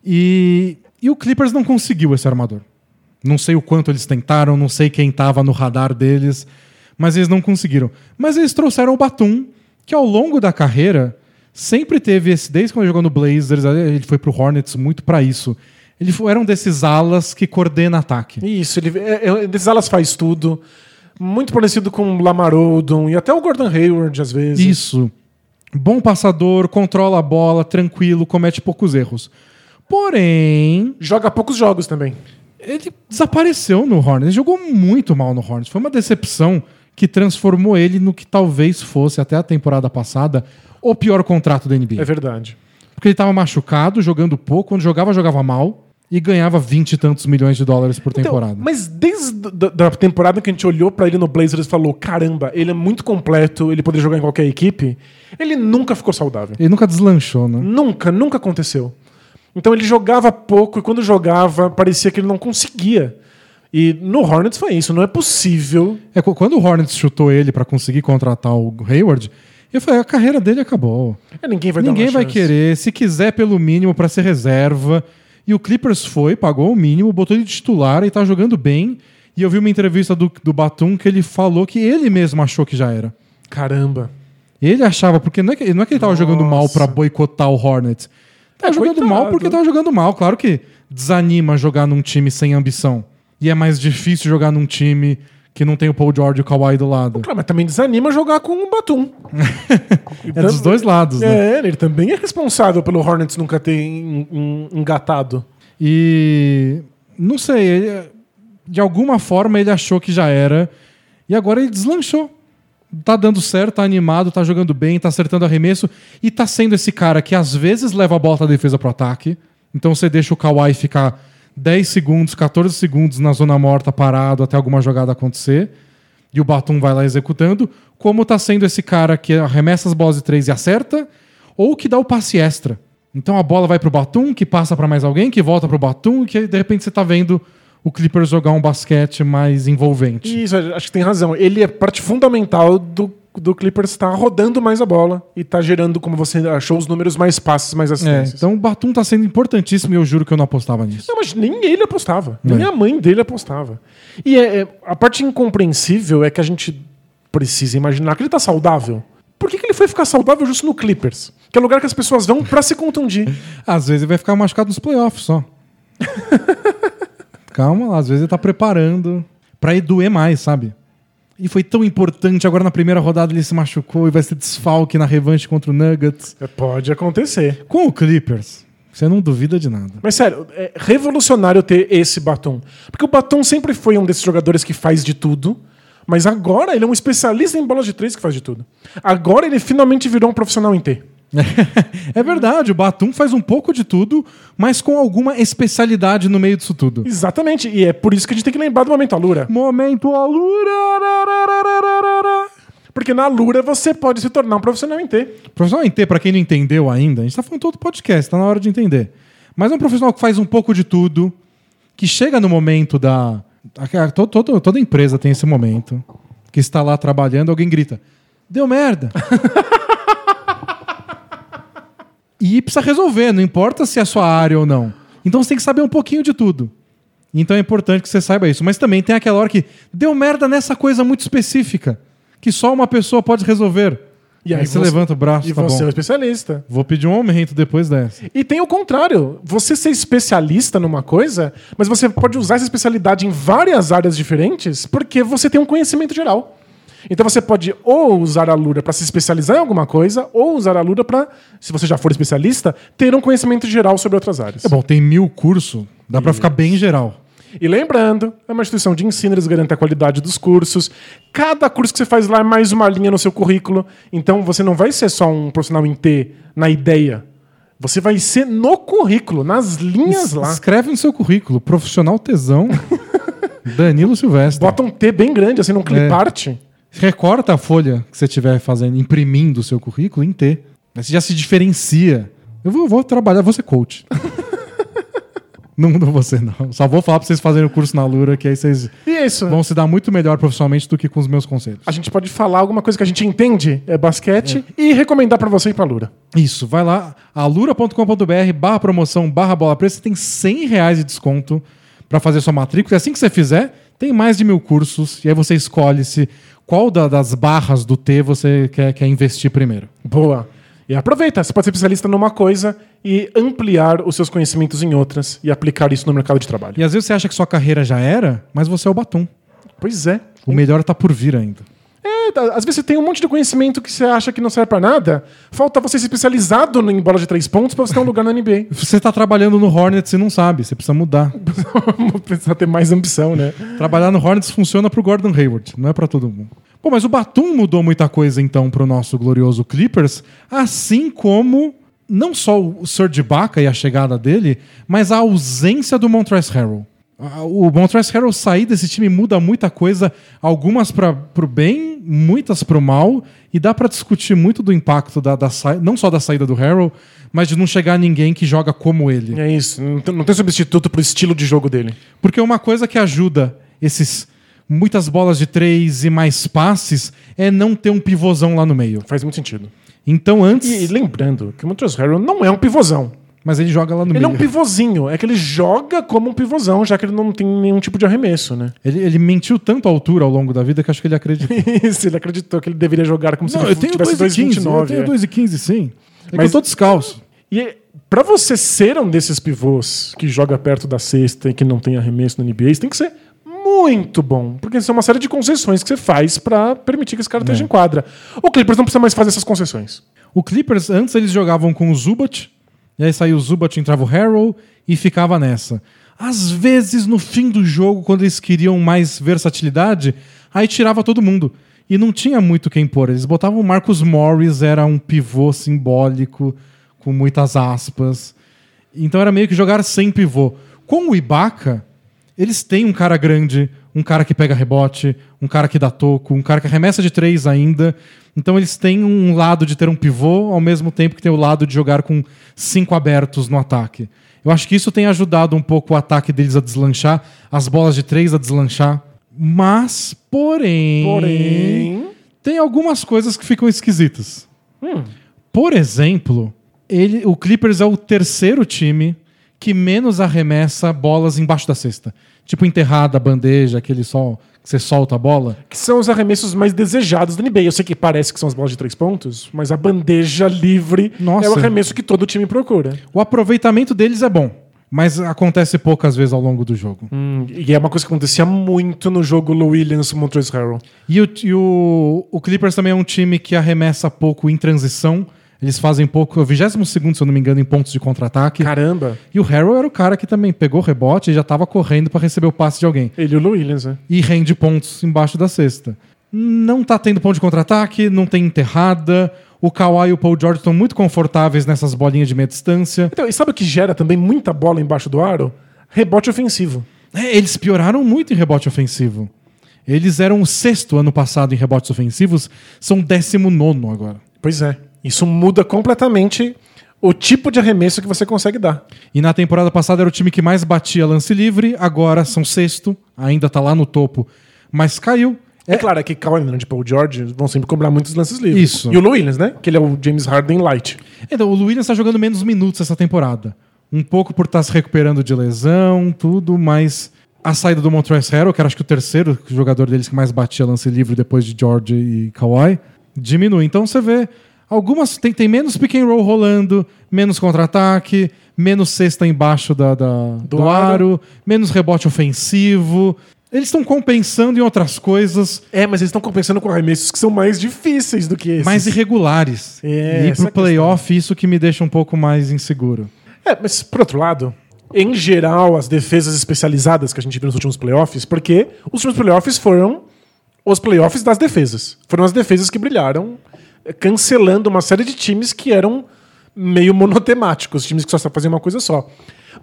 S1: E, e o Clippers não conseguiu esse armador. Não sei o quanto eles tentaram, não sei quem tava no radar deles, mas eles não conseguiram. Mas eles trouxeram o Batum, que ao longo da carreira sempre teve esse. Desde quando ele jogou no Blazers, ele foi pro Hornets muito pra isso. Ele foi, era um desses alas que coordena ataque.
S2: Isso, ele é, é, desses alas faz tudo. Muito parecido com o Lamar Odom e até o Gordon Hayward, às vezes.
S1: Isso. Bom passador, controla a bola, tranquilo, comete poucos erros. Porém,
S2: Joga poucos jogos também.
S1: Ele desapareceu no Hornets. Ele jogou muito mal no Hornets. Foi uma decepção que transformou ele no que talvez fosse, até a temporada passada, o pior contrato da NBA.
S2: É verdade.
S1: Porque ele estava machucado, jogando pouco. Quando jogava, jogava mal. E ganhava vinte e tantos milhões de dólares por
S2: Então,
S1: temporada.
S2: mas desde da temporada que a gente olhou pra ele no Blazers e falou: caramba, ele é muito completo, ele poderia jogar em qualquer equipe, ele nunca ficou saudável.
S1: Ele nunca deslanchou, né?
S2: Nunca, nunca aconteceu. Então ele jogava pouco e quando jogava parecia que ele não conseguia. E no Hornets foi isso, não é possível.
S1: É, qu- quando o Hornets chutou ele para conseguir contratar o Hayward, eu falei, a carreira dele acabou.
S2: É, ninguém vai dar
S1: Ninguém vai
S2: chance.
S1: querer, se quiser pelo mínimo para ser reserva. E o Clippers foi, pagou o mínimo, botou ele de titular e tá jogando bem. E eu vi uma entrevista do, do Batum que ele falou que ele mesmo achou que já era.
S2: Caramba.
S1: Ele achava, porque não é que, não é que ele tava jogando mal
S2: Nossa.
S1: para boicotar o Hornets.
S2: É,
S1: jogando
S2: coitado.
S1: mal porque tava jogando mal. Claro que desanima jogar num time sem ambição. E é mais difícil jogar num time que não tem o Paul George e o Kawhi do lado.
S2: Claro, mas também desanima jogar com o Batum. [laughs]
S1: É dos dois lados, né?
S2: É, ele também é responsável pelo Hornets nunca ter en- en- engatado.
S1: E não sei, ele- de alguma forma ele achou que já era e agora ele deslanchou. Tá dando certo, tá animado, tá jogando bem, tá acertando arremesso e tá sendo esse cara que às vezes leva a bola da defesa pro ataque. Então você deixa o Kawhi ficar 10 segundos, 14 segundos na zona morta parado até alguma jogada acontecer. E o Batum vai lá executando, como tá sendo esse cara que arremessa as bolas de três e acerta, ou que dá o passe extra. Então a bola vai pro Batum, que passa para mais alguém, que volta pro Batum, que de repente você tá vendo o Clippers jogar um basquete mais envolvente.
S2: Isso, acho que tem razão. Ele é parte fundamental do, do Clippers estar rodando mais a bola e tá gerando, como você achou, os números mais passes, mais
S1: É,
S2: assistências.
S1: então o Batum tá sendo importantíssimo e eu juro que eu não apostava nisso.
S2: Não, mas nem ele apostava. Nem
S1: É.
S2: a mãe dele apostava. E é- é- a parte incompreensível é que a gente precisa imaginar que ele tá saudável. Por que, que ele foi ficar saudável justo no Clippers? Que é o lugar que as pessoas vão pra se contundir. [laughs]
S1: Às vezes ele vai ficar machucado nos playoffs só. [laughs] Calma lá, às vezes ele tá preparando pra ir doer mais, sabe? E foi tão importante, agora na primeira rodada ele se machucou e vai ser desfalque na revanche contra o Nuggets.
S2: É, Pode acontecer.
S1: Com o Clippers, Você não duvida de nada.
S2: Mas sério, é revolucionário ter esse Batum. Porque o Batum sempre foi um desses jogadores que faz de tudo. Mas agora ele é um especialista em bolas de três que faz de tudo. Agora ele finalmente virou um profissional em T. [laughs]
S1: é verdade, o Batum faz um pouco de tudo, mas com alguma especialidade no meio disso tudo.
S2: Exatamente, e é por isso que a gente tem que lembrar do Momento Alura.
S1: Momento Alura!
S2: Porque na Alura você pode se tornar um profissional em T.
S1: Profissional em T, pra quem não entendeu ainda, a gente tá falando todo podcast, tá na hora de entender. Mas é um profissional que faz um pouco de tudo, que chega no momento da. Todo, todo, toda empresa tem esse momento, que está lá trabalhando, alguém grita: Deu merda! E precisa resolver, não importa se é a sua área ou não. Então você tem que saber um pouquinho de tudo. Então é importante que você saiba isso. Mas também tem aquela hora que deu merda nessa coisa muito específica, que só uma pessoa pode resolver.
S2: E
S1: aí, você, levanta o braço,
S2: E
S1: tá
S2: você é um especialista.
S1: Vou pedir um aumento depois dessa.
S2: E tem o contrário. Você ser especialista numa coisa, mas você pode usar essa especialidade em várias áreas diferentes porque você tem um conhecimento geral. Então você pode ou usar a Lura para se especializar em alguma coisa, ou usar a Lura para, se você já for especialista, ter um conhecimento geral sobre outras áreas.
S1: É bom, tem mil cursos, dá pra ficar bem geral.
S2: E lembrando, é uma instituição de ensino, eles garantem a qualidade dos cursos. Cada curso que você faz lá é mais uma linha no seu currículo. Então você não vai ser só um profissional em T na ideia. Você vai ser no currículo, nas linhas lá.
S1: Escreve no seu currículo, profissional tesão, [laughs] Danilo Silvestre.
S2: Bota um T bem grande, assim, num clipart.
S1: Recorta a folha que você estiver fazendo, imprimindo o seu currículo em T. Você já se diferencia. Eu vou, vou trabalhar, vou ser coach. [laughs] não, vou ser, não. Só vou falar pra vocês fazerem o curso na Lura, que aí vocês
S2: é isso.
S1: vão se dar muito melhor profissionalmente do que com os meus conselhos.
S2: A gente pode falar alguma coisa que a gente entende, é basquete, e recomendar pra você ir pra Lura.
S1: Isso, vai lá, alura.com.br barra promoção barra bola presa, você tem 100 reais de desconto para fazer sua matrícula. E assim que você fizer, tem mais de mil cursos, e aí você escolhe se qual da- das barras do T você quer, quer investir primeiro.
S2: Boa. E aproveita, você pode ser especialista numa coisa e ampliar os seus conhecimentos em outras e aplicar isso no mercado de trabalho.
S1: E às vezes você acha que sua carreira já era, mas você é o batom.
S2: Pois é.
S1: O melhor tá por vir ainda.
S2: É, tá, às vezes você tem um monte de conhecimento que você acha que não serve pra nada. Falta você ser especializado em bola de três pontos pra você ter um lugar na NBA. [laughs]
S1: Você tá trabalhando no Hornets e não sabe, você precisa mudar. [laughs]
S2: Precisa ter mais ambição, né?
S1: Trabalhar no Hornets funciona pro Gordon Hayward, não é pra todo mundo. Bom, mas o Batum mudou muita coisa então pro nosso glorioso Clippers, assim como não só o Serge Ibaka e a chegada dele, mas a ausência do Montrezl Harrell. O Montrezl Harrell sair desse time muda muita coisa, algumas para pro bem, muitas pro mal, e dá pra discutir muito do impacto da, da não só da saída do Harrell, mas de não chegar ninguém que joga como ele.
S2: É isso. Não tem, não tem substituto pro estilo de jogo dele.
S1: Porque uma coisa que ajuda esses muitas bolas de três e mais passes é não ter um pivôzão lá no meio.
S2: Faz muito sentido.
S1: Então antes.
S2: E, e lembrando que o Montrezl Harrell não é um pivôzão.
S1: Mas ele joga lá no
S2: Ele é
S1: meio.
S2: um pivôzinho. É que ele joga como um pivôzão, já que ele não tem nenhum tipo de arremesso, né?
S1: ele, ele mentiu tanto a altura ao longo da vida que acho que ele acredita. [laughs]
S2: Isso, ele acreditou que ele deveria jogar como se
S1: não,
S2: ele
S1: eu tenho
S2: tivesse
S1: 2,15. Eu
S2: 2,29.
S1: tenho
S2: é.
S1: 2,15 sim. É
S2: Mas-
S1: eu tô descalço.
S2: E pra você ser um desses pivôs que joga perto da cesta e que não tem arremesso no NBA, você tem que ser muito bom. Porque são uma série de concessões que você faz pra permitir que esse cara esteja em quadra. O Clippers não precisa mais fazer essas concessões.
S1: O Clippers, antes eles jogavam com o Zubat, e aí saiu o Zubat, entrava o Harrell e ficava nessa. Às vezes, no fim do jogo, quando eles queriam mais versatilidade, aí tirava todo mundo. E não tinha muito quem pôr. Eles botavam o Marcus Morris, era um pivô simbólico, com muitas aspas. Então era meio que jogar sem pivô. Com o Ibaka, eles têm um cara grande, um cara que pega rebote, um cara que dá toco, um cara que arremessa de três ainda. Então eles têm um lado de ter um pivô, ao mesmo tempo que tem o lado de jogar com cinco abertos no ataque. Eu acho que isso tem ajudado um pouco o ataque deles a deslanchar, as bolas de três a deslanchar. Mas, porém,
S2: Porém.
S1: tem algumas coisas que ficam esquisitas. Por exemplo, ele, o Clippers é o terceiro time que menos arremessa bolas embaixo da cesta. Tipo enterrada, bandeja, aquele sol que você solta a bola.
S2: Que são os arremessos mais desejados da NBA. Eu sei que parece que são as bolas de três pontos, mas a bandeja livre
S1: Nossa.
S2: é o arremesso que todo time procura.
S1: O aproveitamento deles é bom, mas acontece poucas vezes ao longo do jogo.
S2: Hum, e é uma coisa que acontecia muito no jogo Lou Williams Montrezl Harrell.
S1: E, o, e o- o Clippers também é um time que arremessa pouco em transição. Eles fazem pouco, 22 segundo, se eu não me engano, em pontos de contra-ataque.
S2: Caramba.
S1: E o Harrell era o cara que também pegou o rebote e já tava correndo para receber o passe de alguém.
S2: Ele e o Williams, né?
S1: E rende pontos embaixo da cesta. Não tá tendo ponto de contra-ataque, não tem enterrada. O Kawhi e o Paul George estão muito confortáveis nessas bolinhas de meia distância.
S2: Então, e sabe o que gera também muita bola embaixo do aro? Rebote ofensivo.
S1: É, eles pioraram muito em rebote ofensivo. Eles eram o sexto ano passado em rebotes ofensivos, são décimo nono agora.
S2: Pois é. Isso muda completamente o tipo de arremesso que você consegue dar.
S1: E na temporada passada era o time que mais batia lance livre, agora são sexto, ainda tá lá no topo, mas caiu.
S2: É, claro é que Kawhi Leonard e Paul George vão sempre cobrar muitos lances livres.
S1: Isso.
S2: E o Lou Williams, né? Que ele é o James Harden light.
S1: Então, o Williams está jogando menos minutos essa temporada. Um pouco por estar se recuperando de lesão, tudo, mas a saída do Montrezl Harrell, que era acho que o terceiro jogador deles que mais batia lance livre depois de George e Kawhi, diminui. Então você vê algumas tem, tem menos pick and roll rolando, menos contra-ataque, menos cesta embaixo da, da- do,
S2: aro.
S1: aro, menos rebote ofensivo. Eles estão compensando em outras coisas
S2: É, mas eles estão compensando com arremessos que são mais difíceis do que esses.
S1: mais irregulares.
S2: É,
S1: e
S2: essa
S1: pro playoff, isso que me deixa um pouco mais inseguro.
S2: É, mas por outro lado, em geral, as defesas especializadas que a gente viu nos últimos playoffs, porque os últimos playoffs foram os playoffs das defesas. Foram as defesas que brilharam, cancelando uma série de times que eram meio monotemáticos, times que só faziam uma coisa só.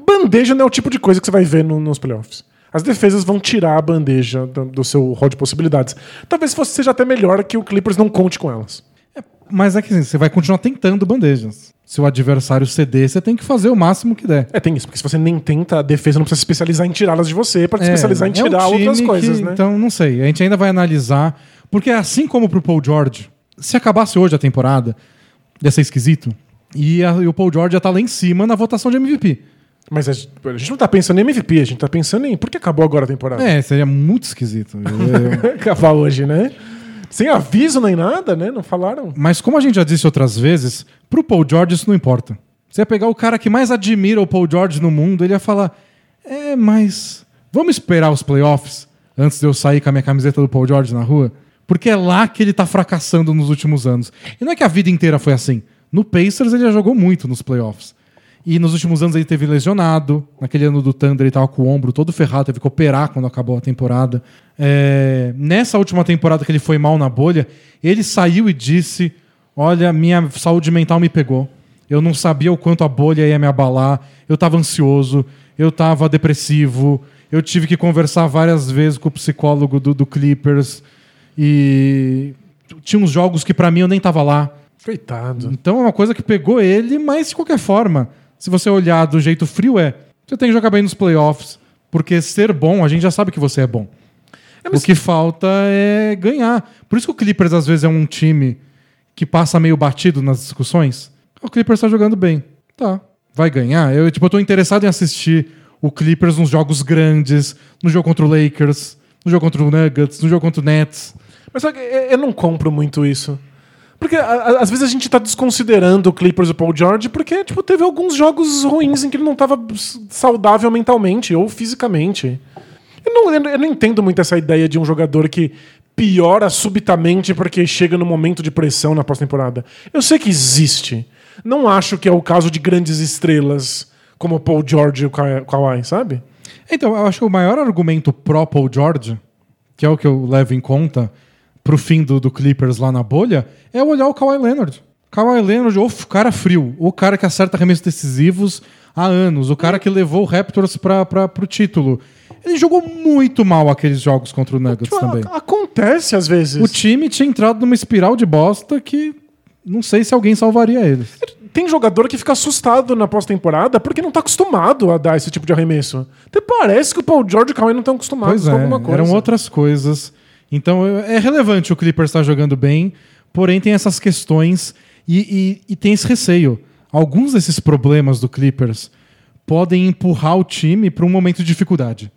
S2: Bandeja não é o tipo de coisa que você vai ver no- nos playoffs. As defesas vão tirar a bandeja do, do seu rol de possibilidades. Talvez fosse, seja até melhor que o Clippers não conte com elas.
S1: Mas é que assim, você vai continuar tentando bandejas. Se o adversário ceder, você tem que fazer o máximo que der.
S2: É, tem isso, porque se você nem tenta, a defesa não precisa se especializar em tirá-las de você para se especializar em
S1: é um
S2: tirar outras
S1: que-
S2: coisas, né?
S1: Então, não sei. A gente ainda vai analisar. Porque assim como pro Paul George, se acabasse hoje a temporada, ia ser esquisito. E, a- e o Paul George ia estar lá em cima na votação de MVP.
S2: Mas a gente, a gente não tá pensando em MVP, a gente tá pensando em por que acabou agora a temporada.
S1: É, seria muito esquisito. [laughs] Eu-
S2: Acabar hoje, né? Sem aviso nem nada, né? Não falaram.
S1: Mas como a gente já disse outras vezes, pro Paul George isso não importa. Você ia pegar o cara que mais admira o Paul George no mundo, ele ia falar: É, mas vamos esperar os playoffs antes de eu sair com a minha camiseta do Paul George na rua? Porque é lá que ele tá fracassando nos últimos anos. E não é que a vida inteira foi assim. No Pacers ele já jogou muito nos playoffs. E nos últimos anos ele teve lesionado. Naquele ano do Thunder ele tava com o ombro todo ferrado, teve que operar quando acabou a temporada. É, Nessa última temporada que ele foi mal na bolha, ele saiu e disse: Olha, minha saúde mental me pegou. Eu não sabia o quanto a bolha ia me abalar. Eu tava ansioso, eu tava depressivo. Eu tive que conversar várias vezes com o psicólogo do, do Clippers. E tinha uns jogos que pra mim eu nem tava lá.
S2: Coitado.
S1: Então é uma coisa que pegou ele, mas de qualquer forma, se você olhar do jeito frio, é. Você tem que jogar bem nos playoffs. Porque ser bom, a gente já sabe que você é bom.
S2: mas-
S1: O que falta é ganhar. Por isso que o Clippers às vezes é um time que passa meio batido nas discussões. O Clippers tá jogando bem. Tá. Vai ganhar? Eu, tipo, eu tô interessado em assistir o Clippers nos jogos grandes, no jogo contra o Lakers, no jogo contra o Nuggets, no jogo contra o Nets.
S2: Mas que eu não compro muito isso. Porque às vezes a gente tá desconsiderando o Clippers e o Paul George porque, tipo, teve alguns jogos ruins em que ele não tava saudável mentalmente ou fisicamente. Eu não, eu não- entendo muito essa ideia de um jogador que piora subitamente porque chega no momento de pressão na pós-temporada. Eu sei que existe. Não acho que é o caso de grandes estrelas como Paul George e o Ka- Kawhi, sabe?
S1: Então, eu acho que o maior argumento pró Paul George, que é o que eu levo em conta pro fim do, do Clippers lá na bolha, é olhar o Kawhi Leonard. Kawhi Leonard, o cara frio, o cara que acerta arremessos decisivos há anos, o cara que levou o Raptors pra, pra, pro título. Ele jogou muito mal aqueles jogos contra o Nuggets
S2: Tipo,
S1: também.
S2: acontece às vezes.
S1: O time tinha entrado numa espiral de bosta que não sei se alguém salvaria eles.
S2: Tem jogador que fica assustado na pós-temporada porque não tá acostumado a dar esse tipo de arremesso. Até parece que o Paul George e o Kawhi não estão acostumados
S1: Pois
S2: com
S1: é,
S2: alguma coisa.
S1: eram outras coisas. Então é relevante o Clippers estar jogando bem, porém tem essas questões e, e- e tem esse receio. Alguns desses problemas do Clippers podem empurrar o time para um momento de dificuldade.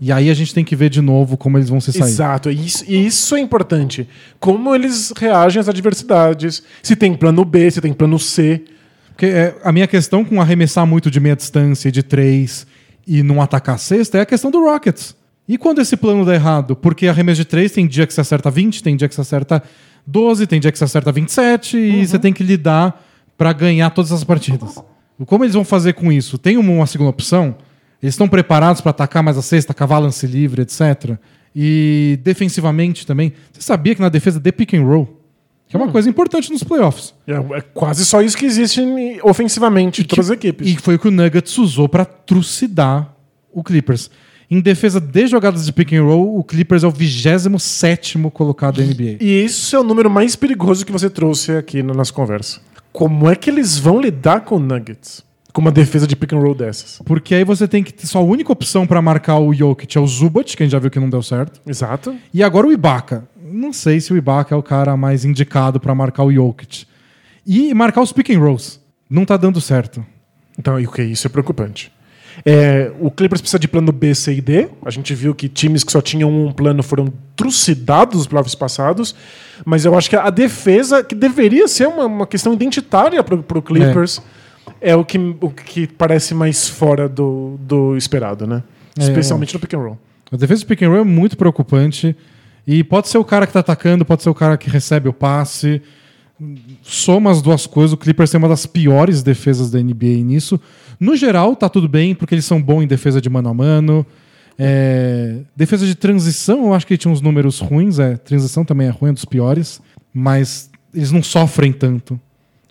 S1: E aí a gente tem que ver de novo como eles vão se sair.
S2: Exato, e isso, isso é importante. Como eles reagem às adversidades. Se tem plano B, se tem plano C.
S1: Porque é, a minha questão com arremessar muito de meia distância, de três e não atacar a cesta é a questão do Rockets. E quando esse plano dá errado? Porque arremesso de três tem dia que você acerta 20, tem dia que você acerta 12, tem dia que você acerta 27 e você tem que lidar pra ganhar todas as partidas. Como eles vão fazer com isso? Tem uma, segunda opção? Eles estão preparados pra atacar mais a sexta, cavar lance livre, etc. E defensivamente também. Você sabia que na defesa de pick and roll, que é uma coisa importante nos playoffs.
S2: É, é quase só isso que existe ofensivamente de todas as equipes.
S1: E foi o que o Nuggets usou pra trucidar o Clippers. Em defesa de jogadas de pick and roll, o Clippers é o 27 colocado da NBA.
S2: E isso é o número mais perigoso que você trouxe aqui na nossa conversa. Como é que eles vão lidar com o Nuggets? Com uma defesa de pick and roll dessas.
S1: Porque aí você tem que ter só a única opção pra marcar o Jokic é o Zubat, que a gente já viu que não deu certo.
S2: Exato.
S1: E agora o Ibaka. Não sei se o Ibaka é o cara mais indicado pra marcar o Jokic. E marcar os pick and rolls. Não tá dando certo.
S2: Então, e o que isso? É preocupante. É, o Clippers precisa de plano B, C e D. A gente viu que times que só tinham um plano foram trucidados nos playoffs passados. Mas eu acho que a defesa, que deveria ser uma, uma questão identitária para o Clippers, é, o, que, o que parece mais fora do, do esperado, né?
S1: É,
S2: Especialmente no pick and roll.
S1: A defesa do pick and roll é muito preocupante. E pode ser o cara que tá atacando, pode ser o cara que recebe o passe. Soma as duas coisas, o Clippers tem uma das piores defesas da NBA nisso. No geral, tá tudo bem, porque eles são bons em defesa de mano a mano. É, defesa de transição, eu acho que tinha uns números ruins. É, transição também é ruim, é dos piores. Mas eles não sofrem tanto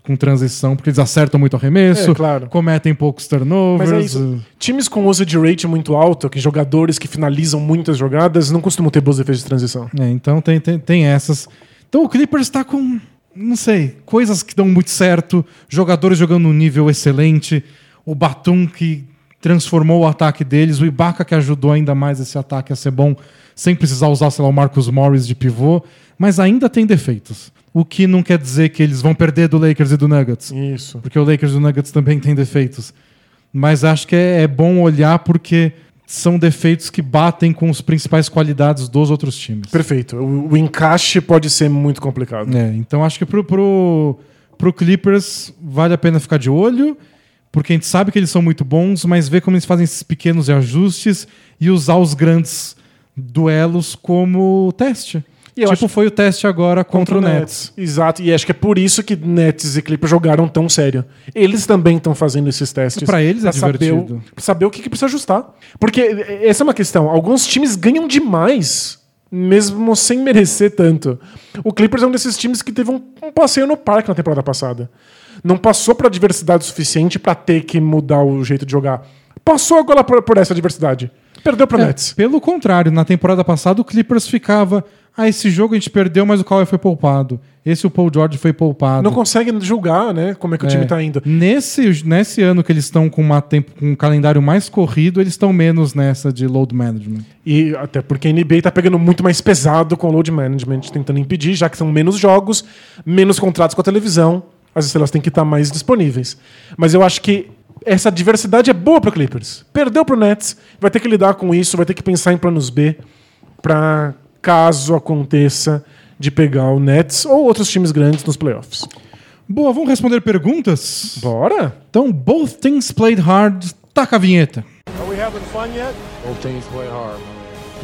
S1: com transição, porque eles acertam muito arremesso,
S2: É, claro.
S1: cometem poucos turnovers.
S2: Mas é isso. Times com usage rate muito alto, que jogadores que finalizam muitas jogadas, não costumam ter boas defesas de transição.
S1: É, então tem, tem, tem essas. Então o Clippers está com, não sei, coisas que dão muito certo, jogadores jogando num nível excelente, o Batum que transformou o ataque deles, o Ibaka que ajudou ainda mais esse ataque a ser bom, sem precisar usar, sei lá, o Marcus Morris de pivô, mas ainda tem defeitos. O que não quer dizer que eles vão perder do Lakers e do Nuggets.
S2: Isso.
S1: Porque o Lakers e o Nuggets também têm defeitos. Mas acho que é, é bom olhar porque são defeitos que batem com as principais qualidades dos outros times.
S2: Perfeito. O, o encaixe pode ser muito complicado.
S1: É, então acho que pro, pro, pro Clippers vale a pena ficar de olho, porque a gente sabe que eles são muito bons, mas ver como eles fazem esses pequenos ajustes e usar os grandes duelos como teste.
S2: E
S1: tipo,
S2: acho-
S1: foi o teste agora contra, o Nets.
S2: Exato, e acho que é por isso que Nets e Clippers jogaram tão sério. Eles também estão fazendo esses testes.
S1: Pra eles é
S2: saber
S1: divertido.
S2: o, pra saber o que, que precisa ajustar. Porque essa é uma questão. Alguns times ganham demais, mesmo sem merecer tanto. O Clippers é um desses times que teve um, um passeio no parque na temporada passada. Não passou pra diversidade suficiente pra ter que mudar o jeito de jogar. Passou agora por, por essa diversidade. Perdeu pro
S1: É,
S2: Nets.
S1: pelo contrário, na temporada passada o Clippers ficava. Ah, esse jogo a gente perdeu, mas o Kawhi foi poupado. Esse o Paul George foi poupado.
S2: Não consegue julgar, né, como é que o time
S1: É.
S2: tá indo.
S1: Nesse, nesse ano que eles estão com, uma tempo, com um calendário mais corrido, eles estão menos nessa de load management.
S2: E até porque a NBA tá pegando muito mais pesado com o load management, tentando impedir, já que são menos jogos, menos contratos com a televisão, as estrelas têm que estar mais disponíveis. Mas eu acho que essa diversidade é boa pro Clippers. Perdeu pro Nets, vai ter que lidar com isso, vai ter que pensar em planos B para caso aconteça de pegar o Nets ou outros times grandes nos playoffs.
S1: Boa, vamos responder perguntas?
S2: Bora?
S1: Então, both teams played hard. Taca a vinheta.
S2: Are we having fun yet?
S3: Both teams play hard.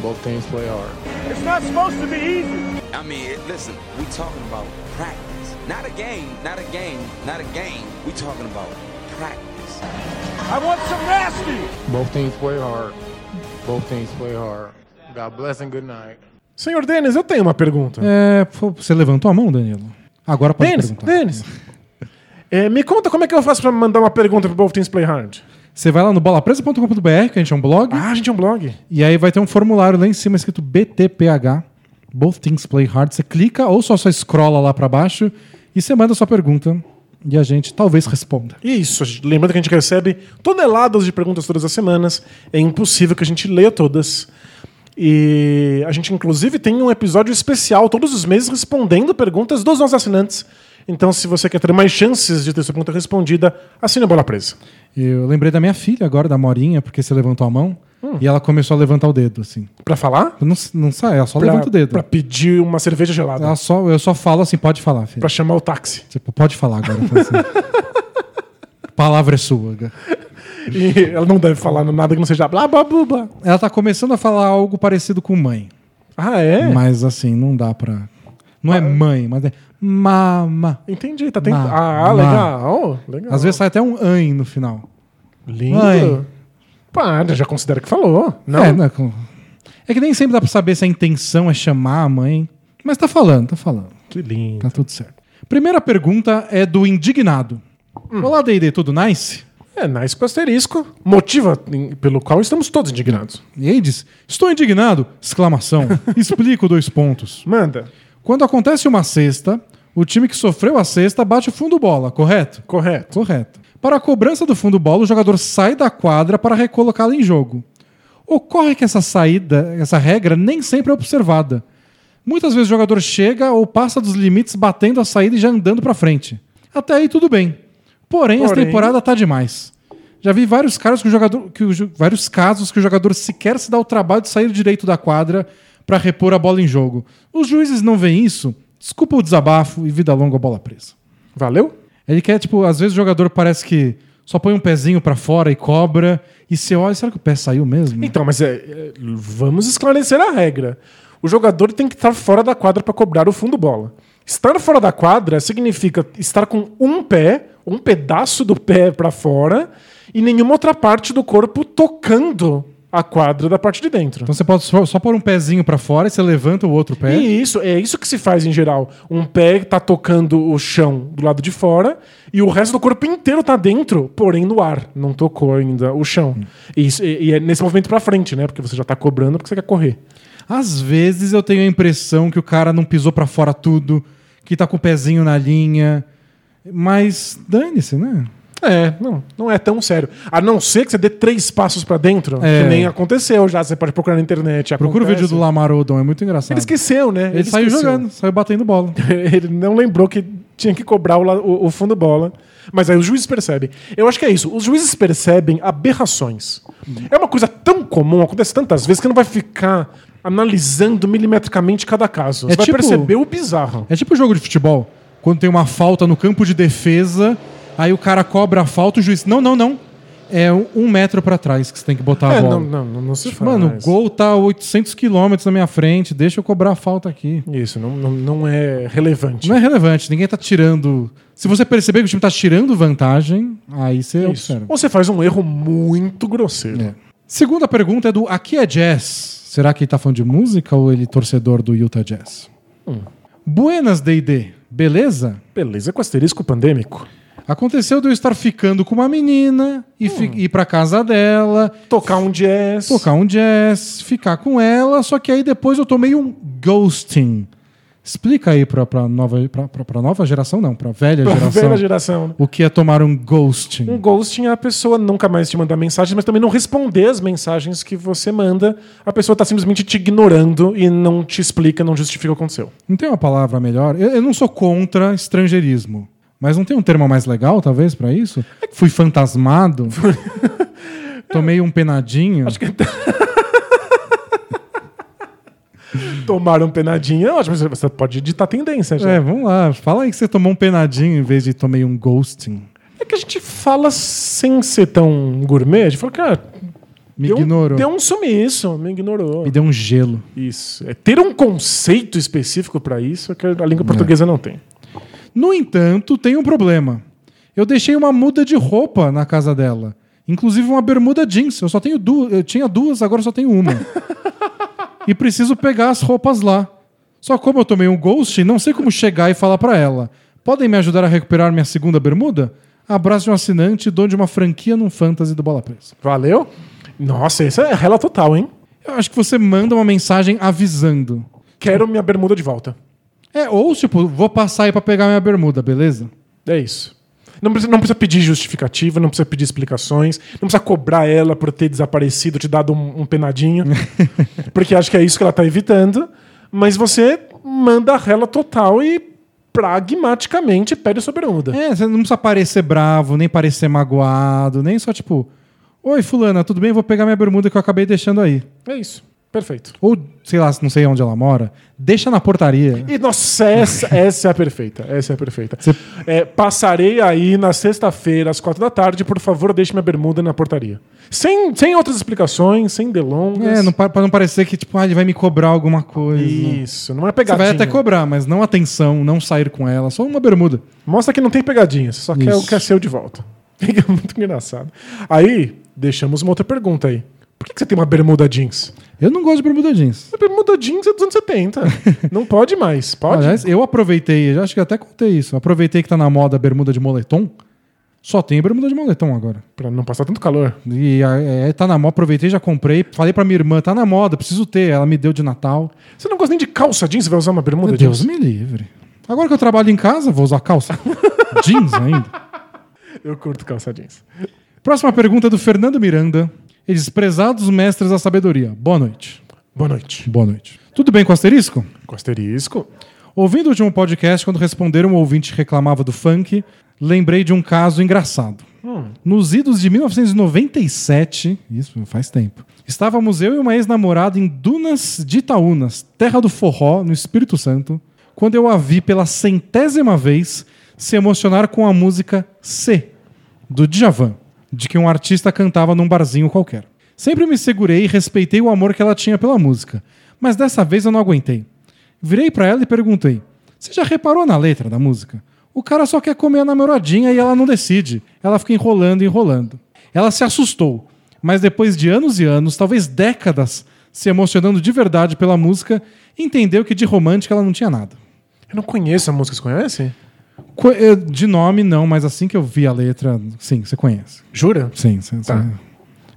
S3: Both teams play hard.
S2: It's not supposed to be easy.
S4: I mean, listen, we talking about practice. Not a game, not a game, not a game. We talking about practice.
S2: I want some nasty.
S3: Both teams play hard. Both teams play hard. God bless and good night.
S2: Senhor Denis, eu tenho uma pergunta.
S1: É, você levantou a mão, Danilo? Agora pode
S2: Denis,
S1: perguntar.
S2: Denis. [laughs] É, me conta como é que eu faço pra mandar uma pergunta pro Both Teams Play Hard.
S1: Você vai lá no bolapresa.com.br, que a gente é um blog,
S2: Ah, a gente é um blog.
S1: e aí vai ter um formulário lá em cima escrito BTPH. Both Things Play Hard. Você clica ou só, só scrolla lá pra baixo e você manda sua pergunta. E a gente talvez responda.
S2: Isso, lembrando que a gente recebe toneladas de perguntas todas as semanas. É impossível que a gente leia todas. E a gente, inclusive, tem um episódio especial todos os meses respondendo perguntas dos nossos assinantes. Então, se você quer ter mais chances de ter sua pergunta respondida, assine a Bola Presa.
S1: Eu lembrei da minha filha agora, da Morinha, porque você levantou a mão
S2: Hum.
S1: e ela começou a levantar o dedo, assim.
S2: Pra falar?
S1: Eu Não, não sai, ela só
S2: Pra,
S1: levanta o dedo.
S2: pra pedir uma cerveja gelada.
S1: Ela só, eu só falo assim, pode falar, filha.
S2: Pra chamar o táxi.
S1: Tipo, pode falar agora. assim. [laughs] Palavra é sua.
S2: E ela não deve falar nada que não seja blá blá blá blá.
S1: Ela tá começando a falar algo parecido com mãe.
S2: Ah, é?
S1: Mas assim, não dá pra. Não é mãe, mas é mama.
S2: Entendi, tá tentando. Ah,
S1: ma-
S2: legal. legal.
S1: Às vezes sai até um an no final.
S2: Lindo.
S1: Mãe.
S2: Para, já considera que falou. Não.
S1: É, é, com- é que nem sempre dá pra saber se a intenção é chamar a mãe. Mas tá falando, tá falando.
S2: Que lindo.
S1: Tá tudo certo. Primeira pergunta é do indignado.
S2: Hum.
S1: Olá, D&D, tudo nice?
S2: É, nice com asterisco. Motiva em- pelo qual estamos todos indignados.
S1: E aí diz, estou indignado! Exclamação. [laughs] Explico dois pontos.
S2: Manda.
S1: Quando acontece uma cesta, o time que sofreu a cesta bate o fundo bola, correto?
S2: Correto.
S1: Correto. Para a cobrança do fundo bola, o jogador sai da quadra para recolocá-la em jogo. Ocorre que essa saída, essa regra nem sempre é observada. Muitas vezes o jogador chega ou passa dos limites batendo a saída e já andando para frente. Até aí tudo bem. Porém, essa
S2: Porém-
S1: temporada tá demais. Já vi vários casos que o jogador, que o vários casos que o jogador sequer se dá o trabalho de sair direito da quadra para repor a bola em jogo. Os juízes não veem isso? Desculpa o desabafo e vida longa a bola presa.
S2: Valeu?
S1: Ele quer, tipo, às vezes o jogador parece que só põe um pezinho pra fora e cobra, e você olha, será que o pé saiu mesmo?
S2: Então, mas é, é, vamos esclarecer a regra. O jogador tem que estar fora da quadra para cobrar o fundo bola. Estar fora da quadra significa estar com um pé, um pedaço do pé para fora e nenhuma outra parte do corpo tocando a quadra da parte de dentro.
S1: Então você pode só, só pôr um pezinho pra fora e você levanta o outro pé.
S2: E isso, é isso que se faz em geral. Um pé tá tocando o chão do lado de fora e o resto do corpo inteiro tá dentro, porém no ar. Não tocou ainda o chão. E, isso- e- e é nesse movimento pra frente, né? Porque você já tá cobrando porque você quer correr.
S1: Às vezes eu tenho a impressão que o cara não pisou pra fora tudo, que tá com o pezinho na linha. Mas dane-se, né?
S2: É, não, não é tão sério. A não ser que você dê três passos pra dentro,
S1: É.
S2: que nem aconteceu já. Você pode procurar na internet.
S1: Procura o
S2: acontece.
S1: vídeo do Lamar Odom, é muito engraçado.
S2: Ele esqueceu, né?
S1: Ele saiu
S2: esqueceu.
S1: jogando, saiu batendo bola. [laughs]
S2: Ele não lembrou que tinha que cobrar o, o- o fundo bola. Mas aí os juízes percebem. Eu acho que é isso. Os juízes percebem aberrações. É uma coisa tão comum, acontece tantas vezes, que não vai ficar analisando milimetricamente cada caso. Você
S1: É
S2: vai
S1: tipo-
S2: perceber o bizarro.
S1: É tipo jogo de futebol. Quando tem uma falta no campo de defesa, aí o cara cobra a falta, o juiz. Não, não, não. É um, metro pra trás que você tem que botar a
S2: É,
S1: bola.
S2: não, não, não, não se faz.
S1: Mano, o gol tá a 800 quilômetros na minha frente, deixa eu cobrar a falta aqui.
S2: Isso, não, não, não é relevante.
S1: Não é relevante, ninguém tá tirando. Se você perceber que o time tá tirando vantagem, aí você
S2: Isso.
S1: observa.
S2: Ou você faz um erro muito grosseiro.
S1: É. Segunda pergunta é do Aqui é Jazz. Será que ele tá falando de música ou ele é torcedor do Utah Jazz?
S2: Hum.
S1: Buenas, D&D. Beleza?
S2: Beleza, com asterisco pandêmico.
S1: Aconteceu de eu estar ficando com uma menina e
S2: Hum.
S1: ir pra casa dela,
S2: Tocar um jazz.
S1: tocar um jazz, ficar com ela, só que aí depois eu tomei um ghosting. Explica aí pra, pra, nova, pra, pra, pra nova geração, não, pra velha [laughs]
S2: Pra
S1: geração.
S2: velha geração. né?
S1: O que é tomar um ghosting?
S2: Um ghosting é a pessoa nunca mais te mandar mensagens, mas também não responder as mensagens que você manda. A pessoa tá simplesmente te ignorando e não te explica, não justifica o que aconteceu.
S1: Não tem uma palavra melhor? Eu, eu não sou contra estrangeirismo. Mas não tem um termo mais legal, talvez, pra isso? Fui fantasmado? [laughs] Tomei um penadinho?
S2: Acho que [laughs] Tomar um penadinho é ótimo, você pode editar tendência já.
S1: É, vamos lá. Fala aí que você tomou um penadinho em vez de tomei um ghosting.
S2: É que a gente fala sem ser tão gourmet. A gente fala, cara,
S1: Me
S2: deu,
S1: ignorou.
S2: Um, deu um sumiço, me ignorou.
S1: Me deu um gelo.
S2: Isso. É ter um conceito específico pra isso é que a língua portuguesa não tem.
S1: No entanto, tem um problema. Eu deixei uma muda de roupa na casa dela. Inclusive uma bermuda jeans. Eu só tenho duas. Eu tinha duas, agora só tenho uma. [laughs] e preciso pegar as roupas lá. Só como eu tomei um ghost, não sei como chegar e falar pra ela. Podem me ajudar a recuperar minha segunda bermuda? Abraço de um assinante e dono de uma franquia num fantasy do Bola Presa.
S2: Valeu? Nossa, isso é rela total, hein?
S1: Eu acho que você manda uma mensagem avisando.
S2: Quero minha bermuda de volta.
S1: É, ou tipo, vou passar aí pra pegar minha bermuda, beleza?
S2: É isso. Não precisa, não precisa pedir justificativa, não precisa pedir explicações, não precisa cobrar ela por ter desaparecido, te dado um, um penadinho, [laughs] porque acho que é isso que ela tá evitando. Mas você manda a rela total e pragmaticamente pede sua bermuda.
S1: É, você não precisa parecer bravo, nem parecer magoado, nem só tipo, oi fulana, tudo bem? Vou pegar minha bermuda que eu acabei deixando aí.
S2: É isso. Perfeito.
S1: Ou, sei lá, não sei onde ela mora, deixa na portaria.
S2: E, nossa, essa, essa é a perfeita. Essa é a perfeita. É, passarei aí na sexta-feira, às quatro da tarde. Por favor, deixe minha bermuda na portaria. Sem, sem outras explicações, sem delongas.
S1: É, não, pra não parecer que, tipo, ah, ele vai me cobrar alguma coisa.
S2: Isso, não é
S1: Você
S2: pegadinha.
S1: vai até cobrar, mas não atenção, não sair com ela, só uma bermuda.
S2: Mostra que não tem pegadinha, você só quer o
S1: Isso.
S2: que é seu de volta. [laughs] Fica muito engraçado. Aí, deixamos uma outra pergunta aí. Por que, que você tem uma bermuda jeans?
S1: Eu não gosto de bermuda jeans.
S2: A bermuda jeans é dos anos 70. [laughs] não pode mais. Pode?
S1: Aliás, eu aproveitei, eu acho que até contei isso. Aproveitei que tá na moda a bermuda de moletom. Só tem bermuda de moletom agora.
S2: Pra não passar tanto calor.
S1: E é, tá na moda, aproveitei, já comprei. Falei pra minha irmã, tá na moda, preciso ter. Ela me deu de Natal.
S2: Você não gosta nem de calça jeans? Você vai usar uma bermuda
S1: Meu
S2: jeans?
S1: Deus me livre. Agora que eu trabalho em casa, vou usar calça. jeans ainda. [laughs]
S2: Eu curto calça jeans.
S1: Próxima pergunta é do Fernando Miranda. Ele diz: Prezados mestres da sabedoria. Boa noite.
S2: Boa noite.
S1: Boa noite. Tudo bem com asterisco?
S2: Com asterisco.
S1: Ouvindo o último podcast, quando responderam um ouvinte que reclamava do funk, lembrei de um caso engraçado. Nos idos de 1997, isso faz tempo, estávamos eu e uma ex-namorada em Dunas de Itaúnas, terra do forró, no Espírito Santo, quando eu a vi pela centésima vez se emocionar com a música C, do Djavan, de que um artista cantava num barzinho qualquer. Sempre me segurei e respeitei o amor que ela tinha pela música, mas dessa vez eu não aguentei. Virei pra ela e perguntei: Você já reparou na letra da música? O cara só quer comer a namoradinha e ela não decide. Ela fica enrolando e enrolando. Ela se assustou, mas depois de anos e anos, talvez décadas, se emocionando de verdade pela música, entendeu que de romântica ela não tinha nada.
S2: Eu não conheço a música, você conhece?
S1: Eh, De nome, não, mas assim que eu vi a letra, sim, você conhece.
S2: Jura?
S1: Sim, sim,
S2: Tá.
S1: sim.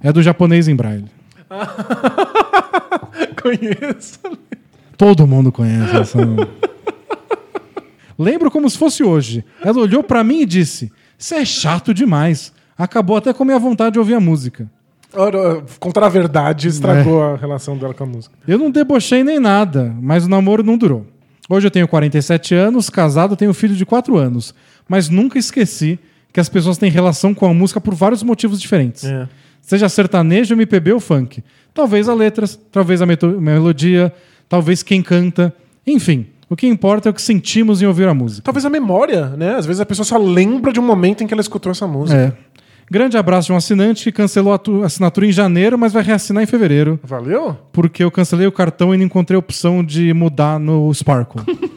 S1: É do japonês em braille. [laughs]
S2: conheço.
S1: Todo mundo conhece essa. Lembro como se fosse hoje. Ela olhou pra mim e disse: Isso é chato demais. Acabou até com a minha vontade de ouvir a música.
S2: Ora, Contar a verdade estragou a relação dela com a música.
S1: Eu não debochei nem nada, mas o namoro não durou. Hoje eu tenho 47 anos, casado, tenho filho de 4 anos. Mas nunca esqueci que as pessoas têm relação com a música por vários motivos diferentes.
S2: É.
S1: Seja sertanejo, MPB ou funk. Talvez a letras, talvez a melodia, talvez quem canta. Enfim, o que importa é o que sentimos em ouvir a música.
S2: Talvez a memória, né? Às vezes a pessoa só lembra de um momento em que ela escutou essa música.
S1: É. Grande abraço de um assinante que cancelou a tu- assinatura em janeiro, mas vai reassinar em fevereiro.
S2: Valeu?
S1: Porque eu cancelei o cartão e não encontrei a opção de mudar no Sparkle. [laughs]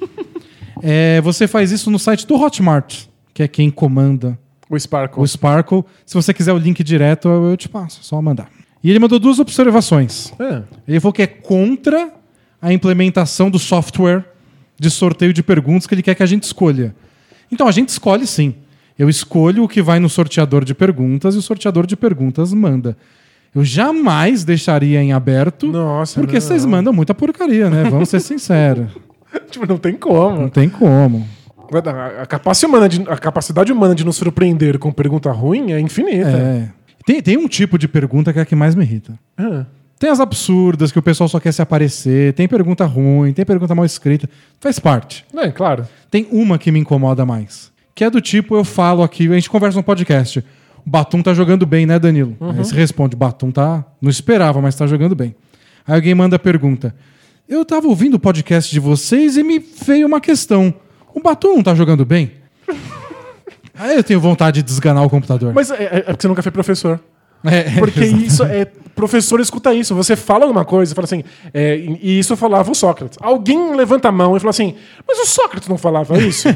S1: É, você faz isso no site do Hotmart, que é quem comanda
S2: O Sparkle.
S1: o Sparkle. Se você quiser o link direto, eu eu te passo, é só mandar. E ele mandou duas observações.
S2: É.
S1: Ele falou que é contra a implementação do software de sorteio de perguntas que ele quer que a gente escolha. Então a gente escolhe sim. Eu escolho o que vai no sorteador de perguntas e o sorteador de perguntas manda. Eu jamais deixaria em aberto,
S2: Nossa,
S1: porque
S2: não.
S1: vocês mandam muita porcaria, né? Vamos ser sinceros. [laughs]
S2: tipo, não tem como.
S1: Não tem como.
S2: A, a capacidade humana de, a capacidade humana de nos surpreender com pergunta ruim é infinita.
S1: É. Tem, tem um tipo de pergunta que é a que mais me irrita.
S2: É.
S1: Tem as absurdas que o pessoal só quer se aparecer, tem pergunta ruim, tem pergunta mal escrita. Faz parte.
S2: É, claro.
S1: Tem uma que me incomoda mais. Que é do tipo, eu falo aqui, a gente conversa no podcast. O Batum tá jogando bem, né, Danilo? Aí você responde, Batum tá. Não esperava, mas tá jogando bem. Aí alguém manda a pergunta. Eu tava ouvindo o podcast de vocês e me veio uma questão. O Batum não tá jogando bem? [laughs] Aí eu tenho vontade de desganar o computador.
S2: Mas é, é porque você nunca foi professor.
S1: É, [laughs]
S2: Porque
S1: exato.
S2: isso é. Professor escuta isso. Você fala alguma coisa, fala assim. é, e isso falava o Sócrates. Alguém levanta a mão e fala assim: Mas o Sócrates não falava isso?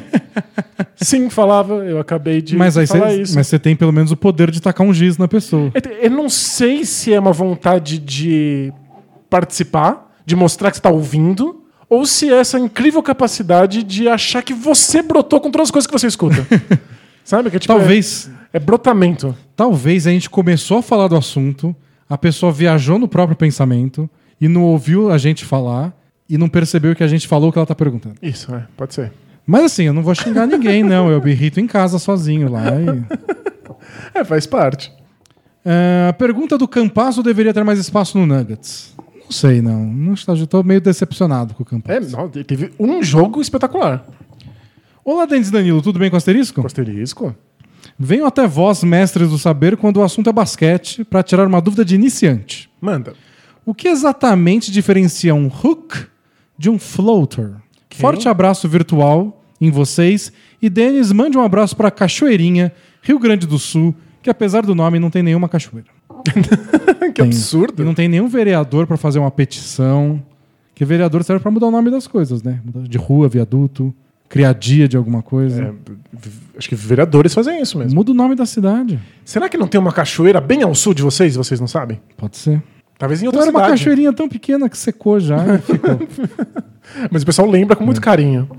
S2: [laughs] Sim, falava. Eu acabei de
S1: Mas aí
S2: falar
S1: você,
S2: isso.
S1: mas você tem pelo menos o poder de tacar um giz na pessoa.
S2: Eu- Eu não sei se é uma vontade de participar, de mostrar que você está ouvindo, ou se é essa incrível capacidade de achar que você brotou com todas as coisas que você escuta. [laughs] Sabe? Que é, tipo,
S1: Talvez,
S2: É, é brotamento.
S1: talvez a gente começou a falar do assunto, a pessoa viajou no próprio pensamento e não ouviu a gente falar e não percebeu que a gente falou o que ela tá perguntando.
S2: Isso, é, pode ser.
S1: Mas assim, eu não vou xingar ninguém, não. Eu me irrito em casa sozinho lá. e- [laughs]
S2: É, faz parte.
S1: É, a pergunta do Campasso deveria ter mais espaço no Nuggets. Não sei, não. não tô meio decepcionado com o
S2: É,
S1: Campasso.
S2: não, teve um jogo espetacular.
S1: Olá, Dentes Danilo, tudo bem com o asterisco?
S2: Com asterisco.
S1: Venho até vós, mestres do saber, quando o assunto é basquete, para tirar uma dúvida de iniciante.
S2: Manda.
S1: O que exatamente diferencia um hook de um floater? Forte abraço virtual em vocês. E Denis, mande um abraço para Cachoeirinha, Rio Grande do Sul, que apesar do nome não tem nenhuma cachoeira. [laughs]
S2: que
S1: Tem.
S2: absurdo.
S1: E não tem nenhum vereador para fazer uma petição. Que vereador serve para mudar o nome das coisas, né? De rua, viaduto, criadia de alguma coisa.
S2: É, acho que vereadores fazem isso mesmo.
S1: Muda o nome da cidade.
S2: Será que não tem uma cachoeira bem ao sul de vocês? Vocês não sabem?
S1: Pode ser.
S2: Talvez em
S1: Então
S2: outra
S1: era uma
S2: cidade.
S1: cachoeirinha tão pequena que secou já. [laughs]
S2: Mas o pessoal lembra com muito carinho.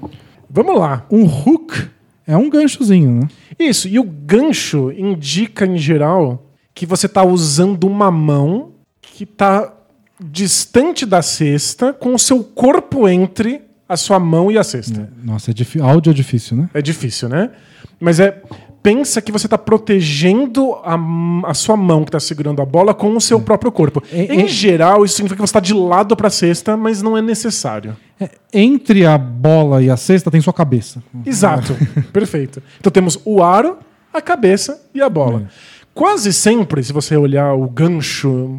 S2: Vamos lá.
S1: Um hook é um ganchozinho, né?
S2: Isso, e o gancho indica, em geral, que você está usando uma mão que está distante da cesta, com o seu corpo entre a sua mão e a cesta.
S1: Nossa, é difí- áudio é difícil, né?
S2: É, difícil, né? Mas é. Pensa que você está protegendo a, a sua mão que está segurando a bola com o seu próprio corpo.
S1: É,
S2: em
S1: é-
S2: geral, isso significa que você está de lado para a cesta, mas não é necessário.
S1: É, entre a bola e a cesta tem sua cabeça.
S2: Exato. [laughs] Perfeito. Então temos o aro, a cabeça e a bola. Quase sempre, se você olhar o gancho,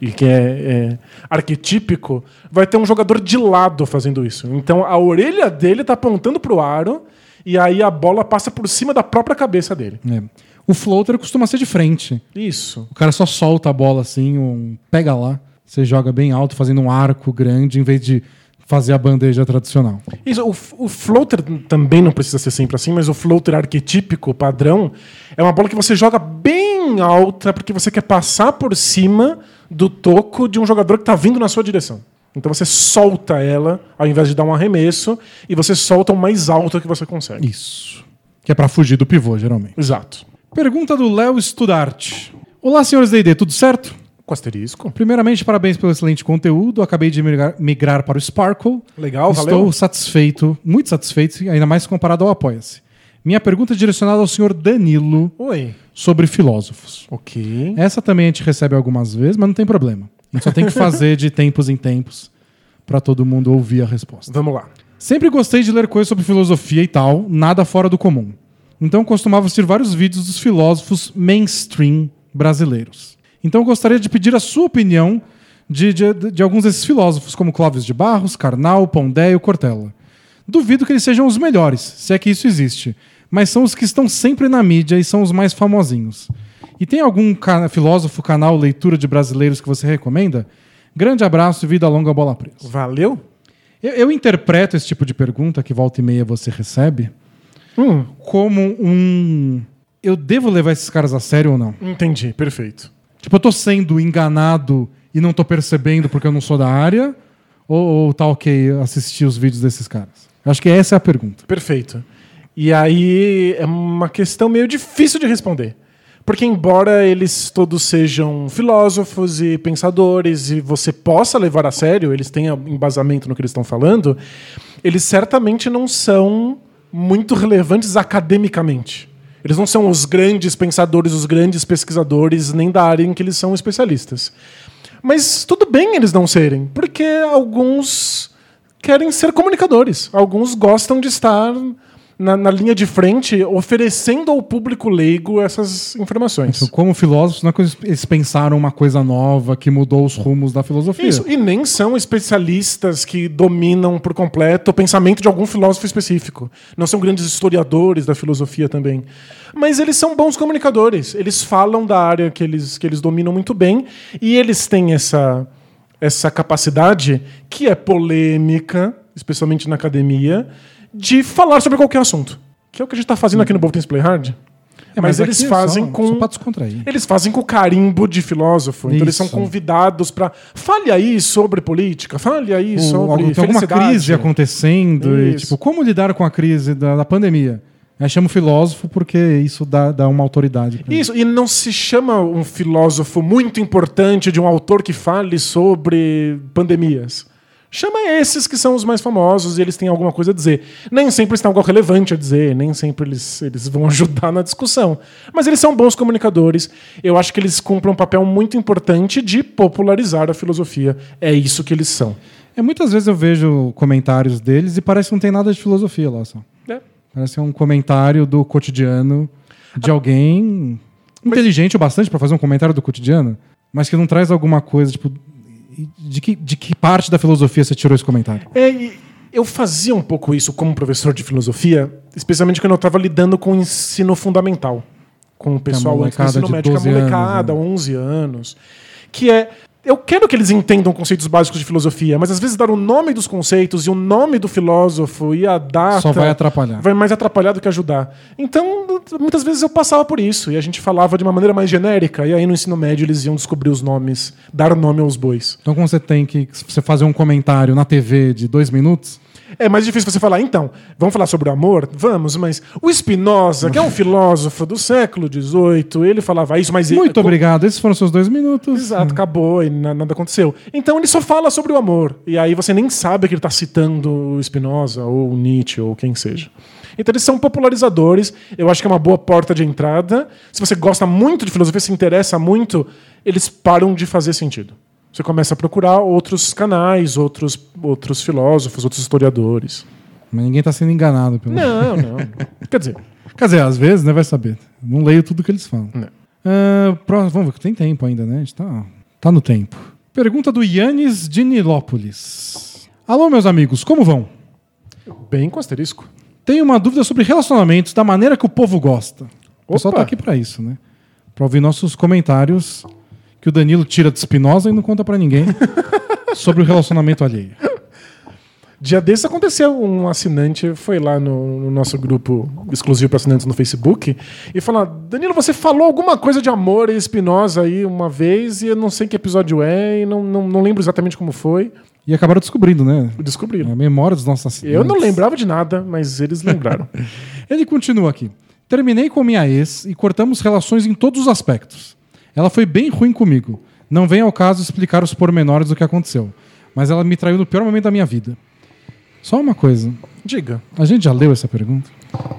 S2: e que é, é arquetípico, vai ter um jogador de lado fazendo isso. Então a orelha dele está apontando para o aro e aí a bola passa por cima da própria cabeça dele.
S1: É. O floater costuma ser de frente.
S2: Isso.
S1: O cara só solta a bola assim, um pega lá, você joga bem alto, fazendo um arco grande, em vez de fazer a bandeja tradicional.
S2: Isso, o, o floater também não precisa ser sempre assim, mas o floater arquetípico, padrão, é uma bola que você joga bem alta porque você quer passar por cima do toco de um jogador que está vindo na sua direção. Então você solta ela ao invés de dar um arremesso e você solta o mais alto que você consegue.
S1: Isso. Que é pra fugir do pivô, geralmente.
S2: Exato.
S1: Pergunta do Léo Studart. Olá, senhores D&D, tudo certo?
S2: Com asterisco.
S1: Primeiramente, parabéns pelo excelente conteúdo. Acabei de migrar, migrar para o Sparkle.
S2: Legal,
S1: Estou
S2: valeu.
S1: satisfeito, muito satisfeito, ainda mais comparado ao Apoia-se. Minha pergunta é direcionada ao senhor Danilo
S2: Oi.
S1: sobre filósofos.
S2: Ok.
S1: Essa também a gente recebe algumas vezes, mas não tem problema. A gente só tem que fazer de tempos em tempos para todo mundo ouvir a resposta.
S2: Vamos lá.
S1: Sempre gostei de ler coisas sobre filosofia e tal, nada fora do comum. Então costumava assistir vários vídeos dos filósofos mainstream brasileiros. Então gostaria de pedir a sua opinião de, de, de alguns desses filósofos, como Clóvis de Barros, Karnal, Pondé e o Cortella. Duvido que eles sejam os melhores, se é que isso existe, mas são os que estão sempre na mídia e são os mais famosinhos. E tem algum ca- filósofo, canal, leitura de brasileiros que você recomenda? Grande abraço e vida longa bola presa.
S2: Valeu?
S1: Eu, eu interpreto esse tipo de pergunta que volta e meia você recebe
S2: Hum,
S1: como um. Eu devo levar esses caras a sério ou não?
S2: entendi. Perfeito.
S1: Tipo, eu tô sendo enganado e não tô percebendo porque eu não sou da área? Ou, ou tá ok assistir os vídeos desses caras? Eu acho que essa é a pergunta.
S2: Perfeito. E aí é uma questão meio difícil de responder. Porque, embora eles todos sejam filósofos e pensadores e você possa levar a sério, eles tenham embasamento no que eles estão falando, eles certamente não são muito relevantes academicamente. Eles não são os grandes pensadores, os grandes pesquisadores, nem da área em que eles são especialistas. Mas tudo bem eles não serem, porque alguns querem ser comunicadores. Alguns gostam de estar na, na linha de frente, oferecendo ao público leigo essas informações.
S1: Então, como filósofos, não é que eles pensaram uma coisa nova que mudou os rumos da filosofia.
S2: Isso, e nem são especialistas que dominam por completo o pensamento de algum filósofo específico. Não são grandes historiadores da filosofia também. Mas eles são bons comunicadores. Eles falam da área que eles, que eles dominam muito bem e eles têm essa, essa capacidade que é polêmica, especialmente na academia, de falar sobre qualquer assunto. Que é o que a gente está fazendo aqui no Boltons Play Hard.
S1: É,
S2: mas,
S1: aqui
S2: eles
S1: é
S2: fazem
S1: só,
S2: com.
S1: Só pra descontrair.
S2: Eles fazem com carimbo de filósofo. Então eles são
S1: Isso.
S2: convidados para fale aí sobre política, fale aí
S1: O-
S2: sobre
S1: tem alguma crise acontecendo e,
S2: Isso.
S1: tipo, como lidar com a crise da, da pandemia? Chama o filósofo porque isso dá, dá uma autoridade.
S2: Isso, e não se chama um filósofo muito importante de um autor que fale sobre pandemias. Chama esses que são os mais famosos e eles têm alguma coisa a dizer. Nem sempre eles têm algo relevante a dizer, nem sempre eles, eles vão [laughs] ajudar na discussão. Mas eles são bons comunicadores. Eu acho que eles cumprem um papel muito importante de popularizar a filosofia. É isso que eles são.
S1: É, muitas vezes eu vejo comentários deles e parece que não tem nada de filosofia lá só.
S2: É.
S1: Parece um comentário do cotidiano de alguém inteligente o bastante pra fazer um comentário do cotidiano, mas que não traz alguma coisa, tipo. De, que, de que parte da filosofia você tirou esse comentário?
S2: É, eu fazia um pouco isso como professor de filosofia, especialmente quando eu estava lidando com o ensino fundamental. Com o pessoal antes do
S1: molecada
S2: ensino médio, com a
S1: 12 anos,
S2: molecada,
S1: né?
S2: 11 anos. Que é. Eu quero que eles entendam conceitos básicos de filosofia, mas às vezes dar o nome dos conceitos e o nome do filósofo e a data.
S1: Só vai atrapalhar.
S2: Vai mais atrapalhar do que ajudar. Então, muitas vezes eu passava por isso e a gente falava de uma maneira mais genérica, e aí no ensino médio eles iam descobrir os nomes, dar nome aos bois.
S1: Então, quando você tem que você fazer um comentário na TV de dois minutos,
S2: É mais difícil você falar, então, vamos falar sobre o amor? Vamos, mas o Spinoza, que é um filósofo do século XVIII, ele falava isso, mas...
S1: muito
S2: ele,
S1: obrigado. Esses foram seus dois minutos.
S2: Exato, acabou e na- nada aconteceu. Então ele só fala sobre o amor. E aí você nem sabe que ele está citando o Spinoza ou o Nietzsche ou quem seja. Então eles são popularizadores. Eu acho que é uma boa porta de entrada. Se você gosta muito de filosofia, se interessa muito, eles param de fazer sentido. Você começa a procurar outros canais, outros, outros filósofos, outros historiadores.
S1: Mas ninguém tá sendo enganado pelo.
S2: Não, [laughs] não. Quer dizer,
S1: Quer dizer, às vezes, né, vai saber. Não leio tudo que eles falam.
S2: Não.
S1: Ah, pró- vamos ver, que tem tempo ainda, né? A gente tá, tá no tempo. Pergunta do Yannis de Nilópolis. Alô, meus amigos, como vão?
S2: bem com asterisco.
S1: Tenho uma dúvida sobre relacionamentos da maneira que o povo gosta. O pessoal tá aqui pra isso, né? Pra ouvir nossos comentários que o Danilo tira de Espinosa e não conta pra ninguém [laughs] sobre o relacionamento alheio.
S2: Dia desses aconteceu, um assinante foi lá no, no nosso grupo exclusivo para assinantes no Facebook e falou: Danilo, você falou alguma coisa de amor e Espinosa aí uma vez e eu não sei que episódio é e não, não, não lembro exatamente como foi.
S1: E acabaram descobrindo, né? É
S2: Descobriram.
S1: a memória dos nossos assinantes.
S2: Eu não lembrava de nada, mas eles lembraram. [laughs]
S1: Ele continua aqui. Terminei com minha ex e cortamos relações em todos os aspectos. Ela foi bem ruim comigo. Não vem ao caso explicar os pormenores do que aconteceu. Mas ela me traiu no pior momento da minha vida. Só uma coisa.
S2: Diga,
S1: A gente já leu essa pergunta?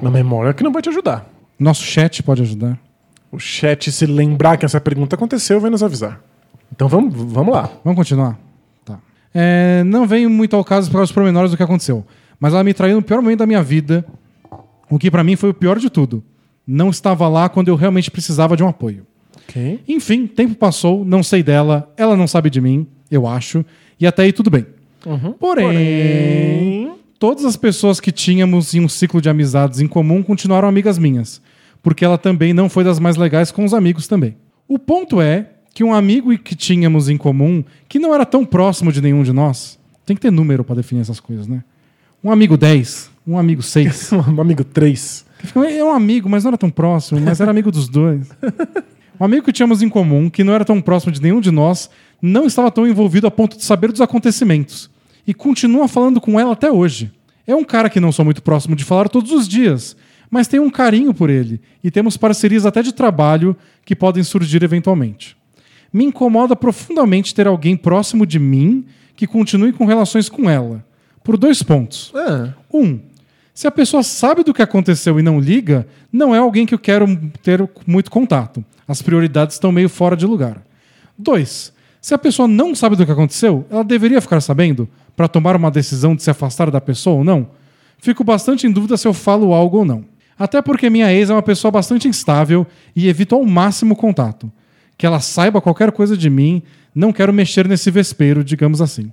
S2: na memória que não vai te ajudar.
S1: Nosso chat pode ajudar.
S2: O chat, se lembrar que essa pergunta aconteceu, vai nos avisar. Então vamos, vamos lá.
S1: Vamos continuar? Tá. É, não vem muito ao caso explicar os pormenores do que aconteceu. Mas ela me traiu no pior momento da minha vida. O que pra mim foi o pior de tudo. Não estava lá quando eu realmente precisava de um apoio.
S2: Ok.
S1: Enfim, tempo passou, não sei dela, ela não sabe de mim, eu acho, e até aí tudo bem. Porém,
S2: Porém.
S1: todas as pessoas que tínhamos em um ciclo de amizades em comum continuaram amigas minhas, porque ela também não foi das mais legais com os amigos também. O ponto é que um amigo que tínhamos em comum, que não era tão próximo de nenhum de nós, tem que ter número pra definir essas coisas, né? Um amigo 10, um amigo 6. [laughs]
S2: Um amigo 3.
S1: É um amigo, mas não era tão próximo, mas era amigo dos dois. [laughs] Um amigo que tínhamos em comum, que não era tão próximo de nenhum de nós, não estava tão envolvido a ponto de saber dos acontecimentos. E continua falando com ela até hoje. É um cara que não sou muito próximo de falar todos os dias, mas tenho um carinho por ele e temos parcerias até de trabalho que podem surgir eventualmente. Me incomoda profundamente ter alguém próximo de mim que continue com relações com ela. Por dois pontos.
S2: Ah,
S1: Um, se a pessoa sabe do que aconteceu e não liga, não é alguém que eu quero ter muito contato. As prioridades estão meio fora de lugar. Dois, se a pessoa não sabe do que aconteceu, ela deveria ficar sabendo para tomar uma decisão de se afastar da pessoa ou não? Fico bastante em dúvida se eu falo algo ou não. Até porque minha ex é uma pessoa bastante instável e evito ao máximo contato. Que ela saiba qualquer coisa de mim, não quero mexer nesse vespeiro, digamos assim.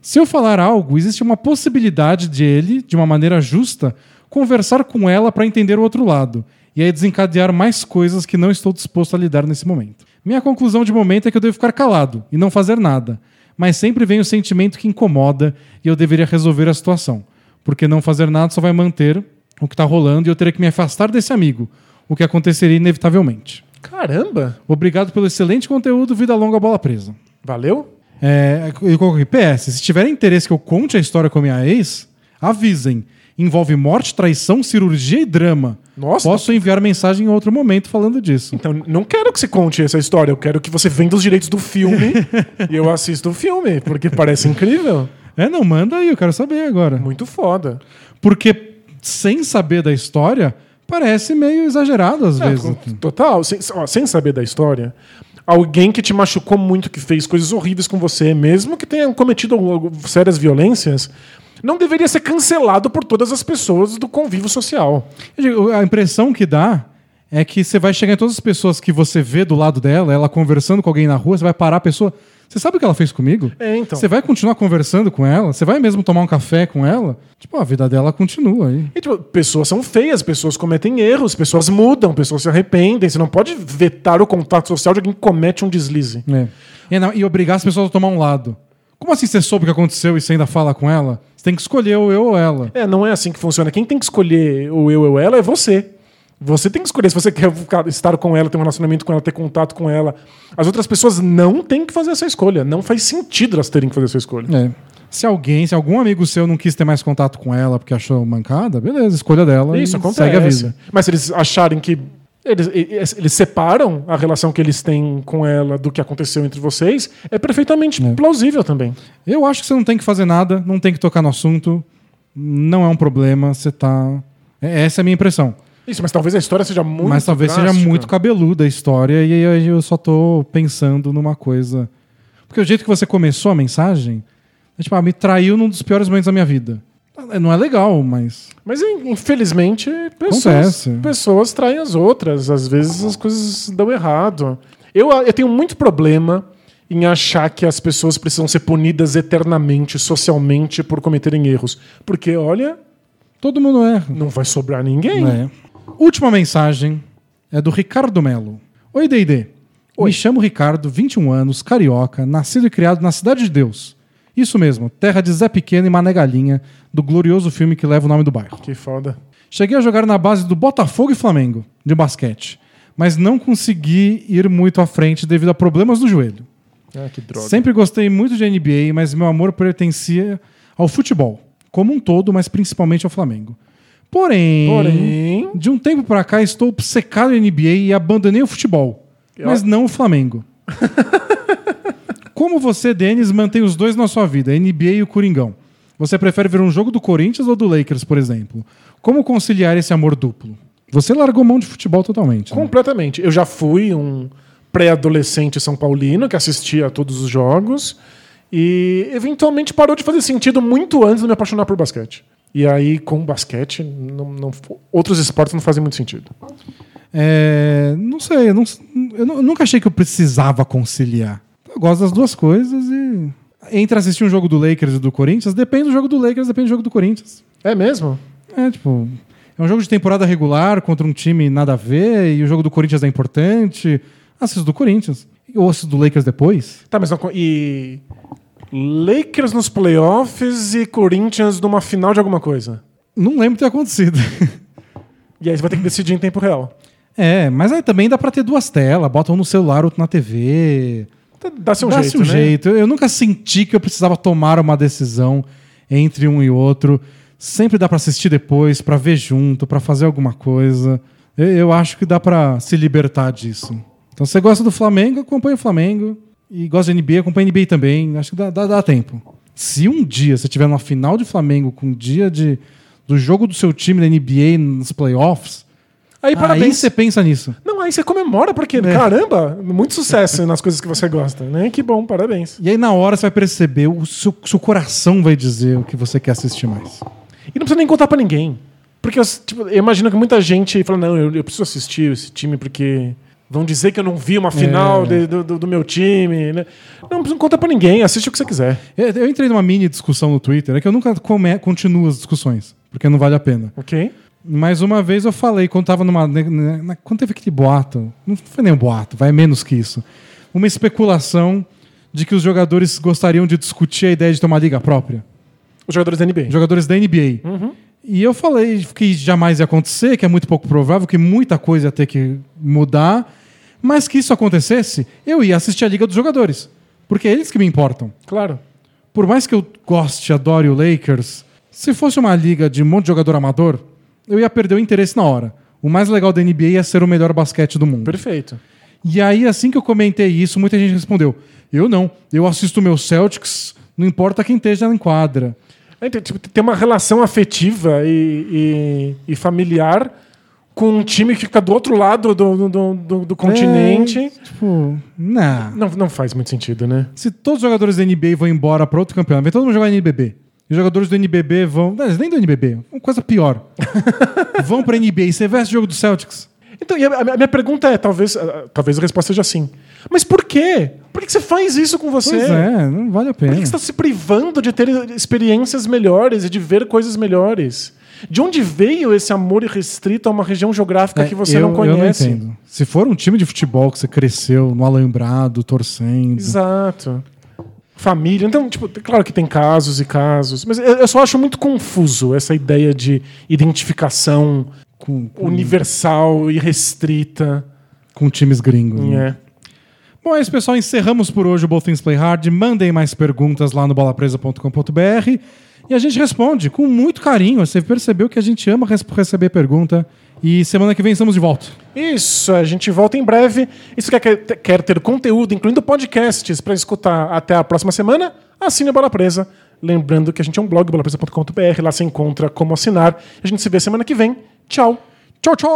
S1: Se eu falar algo, existe uma possibilidade de ele, de uma maneira justa, conversar com ela para entender o outro lado e aí desencadear mais coisas que não estou disposto a lidar nesse momento. Minha conclusão de momento é que eu devo ficar calado e não fazer nada, mas sempre vem o sentimento que incomoda e eu deveria resolver a situação, porque não fazer nada só vai manter o que está rolando e eu teria que me afastar desse amigo, o que aconteceria inevitavelmente.
S2: Caramba!
S1: Obrigado pelo excelente conteúdo, vida longa bola presa.
S2: Valeu?
S1: É, eu coloquei PS. Se tiverem interesse que eu conte a história com a minha ex, avisem. Envolve morte, traição, cirurgia e drama.
S2: Nossa.
S1: Posso enviar mensagem em outro momento falando disso.
S2: Então, não quero que você conte essa história, eu quero que você venda os direitos do filme [laughs] e eu assisto o filme, porque parece incrível.
S1: É, não, manda aí, eu quero saber agora.
S2: Muito foda.
S1: Porque sem saber da história, parece meio exagerado às
S2: É,
S1: vezes.
S2: com- total, sem, ó, sem saber da história. Alguém que te machucou muito, que fez coisas horríveis com você, mesmo que tenha cometido sérias violências, não deveria ser cancelado por todas as pessoas do convívio social.
S1: A impressão que dá é que você vai chegar em todas as pessoas que você vê do lado dela, ela conversando com alguém na rua, você vai parar a pessoa. Você sabe o que ela fez comigo?
S2: É, então.
S1: Você vai continuar conversando com ela? Você vai mesmo tomar um café com ela? Tipo, a vida dela continua aí.
S2: E, tipo, pessoas são feias, pessoas cometem erros, pessoas mudam, pessoas se arrependem. Você não pode vetar o contato social de alguém que comete um deslize.
S1: É. E, não- e obrigar as pessoas a tomar um lado. Como assim você soube o que aconteceu e você ainda fala com ela? Você tem que escolher o eu ou ela.
S2: É, não é assim que funciona. Quem tem que escolher o eu ou ela é você. Você tem que escolher se você quer ficar- estar com ela, ter um relacionamento com ela, ter contato com ela. As outras pessoas não têm que fazer essa escolha. Não faz sentido elas terem que fazer essa escolha.
S1: É. Se alguém, se algum amigo seu não quis ter mais contato com ela porque achou mancada, beleza, escolha dela
S2: Isso acontece.
S1: segue a vida.
S2: Mas se eles acharem que eles, eles, separam a relação que eles têm com ela do que aconteceu entre vocês, é perfeitamente plausível também.
S1: Eu acho que você não tem que fazer nada, não tem que tocar no assunto, não é um problema, você tá. É- Essa é a minha impressão.
S2: Isso, mas talvez a história seja muito
S1: Mas talvez seja
S2: drástica.
S1: muito cabeluda a história e aí eu só tô pensando numa coisa. Porque o jeito que você começou a mensagem, é tipo, ah, me traiu num dos piores momentos da minha vida. Não é legal, mas.
S2: Mas in- infelizmente, pessoas,
S1: Acontece.
S2: pessoas traem as outras. Às vezes as coisas dão errado. Eu, eu tenho muito problema em achar que as pessoas precisam ser punidas eternamente, socialmente, por cometerem erros. Porque, olha,
S1: Todo mundo erra.
S2: não vai sobrar ninguém.
S1: É. Última mensagem é do Ricardo Melo. Oi, D&D. Me chamo Ricardo, 21 anos, carioca, nascido e criado na Cidade de Deus. Isso mesmo, terra de Zé Pequeno e Mané Galinha, do glorioso filme que leva o nome do bairro.
S2: Que foda.
S1: Cheguei a jogar na base do Botafogo e Flamengo, de basquete, mas não consegui ir muito à frente devido a problemas no joelho.
S2: Ah, que droga.
S1: Sempre gostei muito de NBA, mas meu amor pertencia ao futebol, como um todo, mas principalmente ao Flamengo. Porém,
S2: Porém-
S1: de um tempo pra cá estou obcecado em NBA e abandonei o futebol, mas não o Flamengo. [laughs] Como você, Denis, mantém os dois na sua vida, NBA e o Coringão? Você prefere ver um jogo do Corinthians ou do Lakers, por exemplo? Como conciliar esse amor duplo? Você largou mão de futebol totalmente. né?
S2: Completamente. Eu já fui um pré-adolescente são paulino que assistia a todos os jogos e eventualmente parou de fazer sentido muito antes de me apaixonar por basquete. E aí, com basquete, não, não- outros esportes não fazem muito sentido.
S1: É, não sei, eu, não- eu nu- eu nunca achei que eu precisava conciliar. Eu gosto das duas coisas e. Entre assistir um jogo do Lakers e do Corinthians, depende do jogo do Lakers, depende do jogo do Corinthians.
S2: É mesmo?
S1: É, tipo. É um jogo de temporada regular contra um time nada a ver, e o jogo do Corinthians é importante. Assisto do Corinthians. Ou assisto do Lakers depois.
S2: Tá, mas não, e Lakers nos playoffs e Corinthians numa final de alguma coisa.
S1: Não lembro ter acontecido. [laughs]
S2: E aí você vai ter que decidir em tempo real.
S1: é, mas aí também dá pra ter duas telas, bota um no celular, outro na TV.
S2: Dá-se um
S1: Dá-se
S2: jeito,
S1: um
S2: né?
S1: jeito. Eu nunca senti que eu precisava tomar uma decisão entre um e outro. Sempre dá pra assistir depois, pra ver junto, pra fazer alguma coisa. Eu, eu acho que dá pra se libertar disso. Então, se você gosta do Flamengo, acompanha o Flamengo. E gosta de NBA, acompanha NBA também. Acho que dá, dá, dá tempo. Se um dia você tiver numa final de Flamengo com um dia de, do jogo do seu time da NBA nos playoffs,
S2: Aí,
S1: aí
S2: parabéns.
S1: você pensa nisso.
S2: Não, aí você comemora, porque,
S1: É.
S2: caramba, muito sucesso nas coisas que você gosta, né? Que bom, parabéns.
S1: E aí, na hora, você vai perceber, o seu, seu coração vai dizer o que você quer assistir mais.
S2: E não precisa nem contar pra ninguém. Porque eu, tipo, eu imagino que muita gente fala, não, eu, eu preciso assistir esse time porque vão dizer que eu não vi uma final
S1: É.
S2: de- do, do- meu time. Né? Não, não contar pra ninguém, assiste o que você quiser.
S1: Eu, eu entrei numa mini discussão no Twitter, é que eu nunca come, continuo as discussões, porque não vale a pena.
S2: Ok?
S1: Mas uma vez eu falei, quando tava numa. na- quando teve aquele boato, não foi nem um boato, vai menos que isso. Uma especulação de que os jogadores gostariam de discutir a ideia de ter uma liga própria.
S2: Os jogadores da NBA.
S1: Jogadores da NBA. E eu falei que jamais ia acontecer, que é muito pouco provável, que muita coisa ia ter que mudar. Mas que isso acontecesse, eu ia assistir a Liga dos Jogadores. Porque é eles que me importam.
S2: Claro.
S1: Por mais que eu goste, adore o Lakers, se fosse uma liga de um monte de jogador amador, eu ia perder o interesse na hora. O mais legal da NBA ia ser o melhor basquete do mundo.
S2: Perfeito.
S1: E aí, assim que eu comentei isso, muita gente respondeu: Eu não, eu assisto meu Celtics, não importa quem esteja em quadra.
S2: É, tem, tipo, tem uma relação afetiva e, e- e familiar com um time que fica do outro lado do, do, do- do continente.
S1: É, tipo, não.
S2: Não, não faz muito sentido, né?
S1: Se todos os jogadores da NBA vão embora para outro campeonato, vem todo mundo jogar NBB. E os jogadores do NBB vão. Não, nem do NBB, uma coisa pior. [laughs] vão pra NBA e você vê esse jogo do Celtics.
S2: Então, a, minha pergunta é, talvez, talvez a resposta seja sim. Mas por quê? Por que você faz isso com você?
S1: Pois é, não vale a
S2: Por
S1: pena.
S2: que que você está se privando de ter experiências melhores e de ver coisas melhores? De onde veio esse amor irrestrito a uma região geográfica
S1: É,
S2: que você
S1: eu,
S2: não conhece?
S1: Eu não entendo. Se for um time de futebol que você cresceu no alambrado, torcendo.
S2: Exato. Família. Então, tipo, claro que tem casos e casos, mas eu só acho muito confuso essa ideia de identificação
S1: Com, com,
S2: universal e restrita.
S1: com times gringos. né? Bom, é isso, pessoal. Encerramos por hoje o Both Things Play Hard. Mandem mais perguntas lá no bolapresa.com.br e a gente responde com muito carinho. Você percebeu que a gente ama receber pergunta. E semana que vem estamos de volta.
S2: Isso, a gente volta em breve. E se quer, quer- ter conteúdo, incluindo podcasts, para escutar até a próxima semana, assine a Bola Presa. Lembrando que a gente é um blog, bolapresa.com.br, lá você encontra como assinar. A gente se vê semana que vem. Tchau.
S1: Tchau, tchau!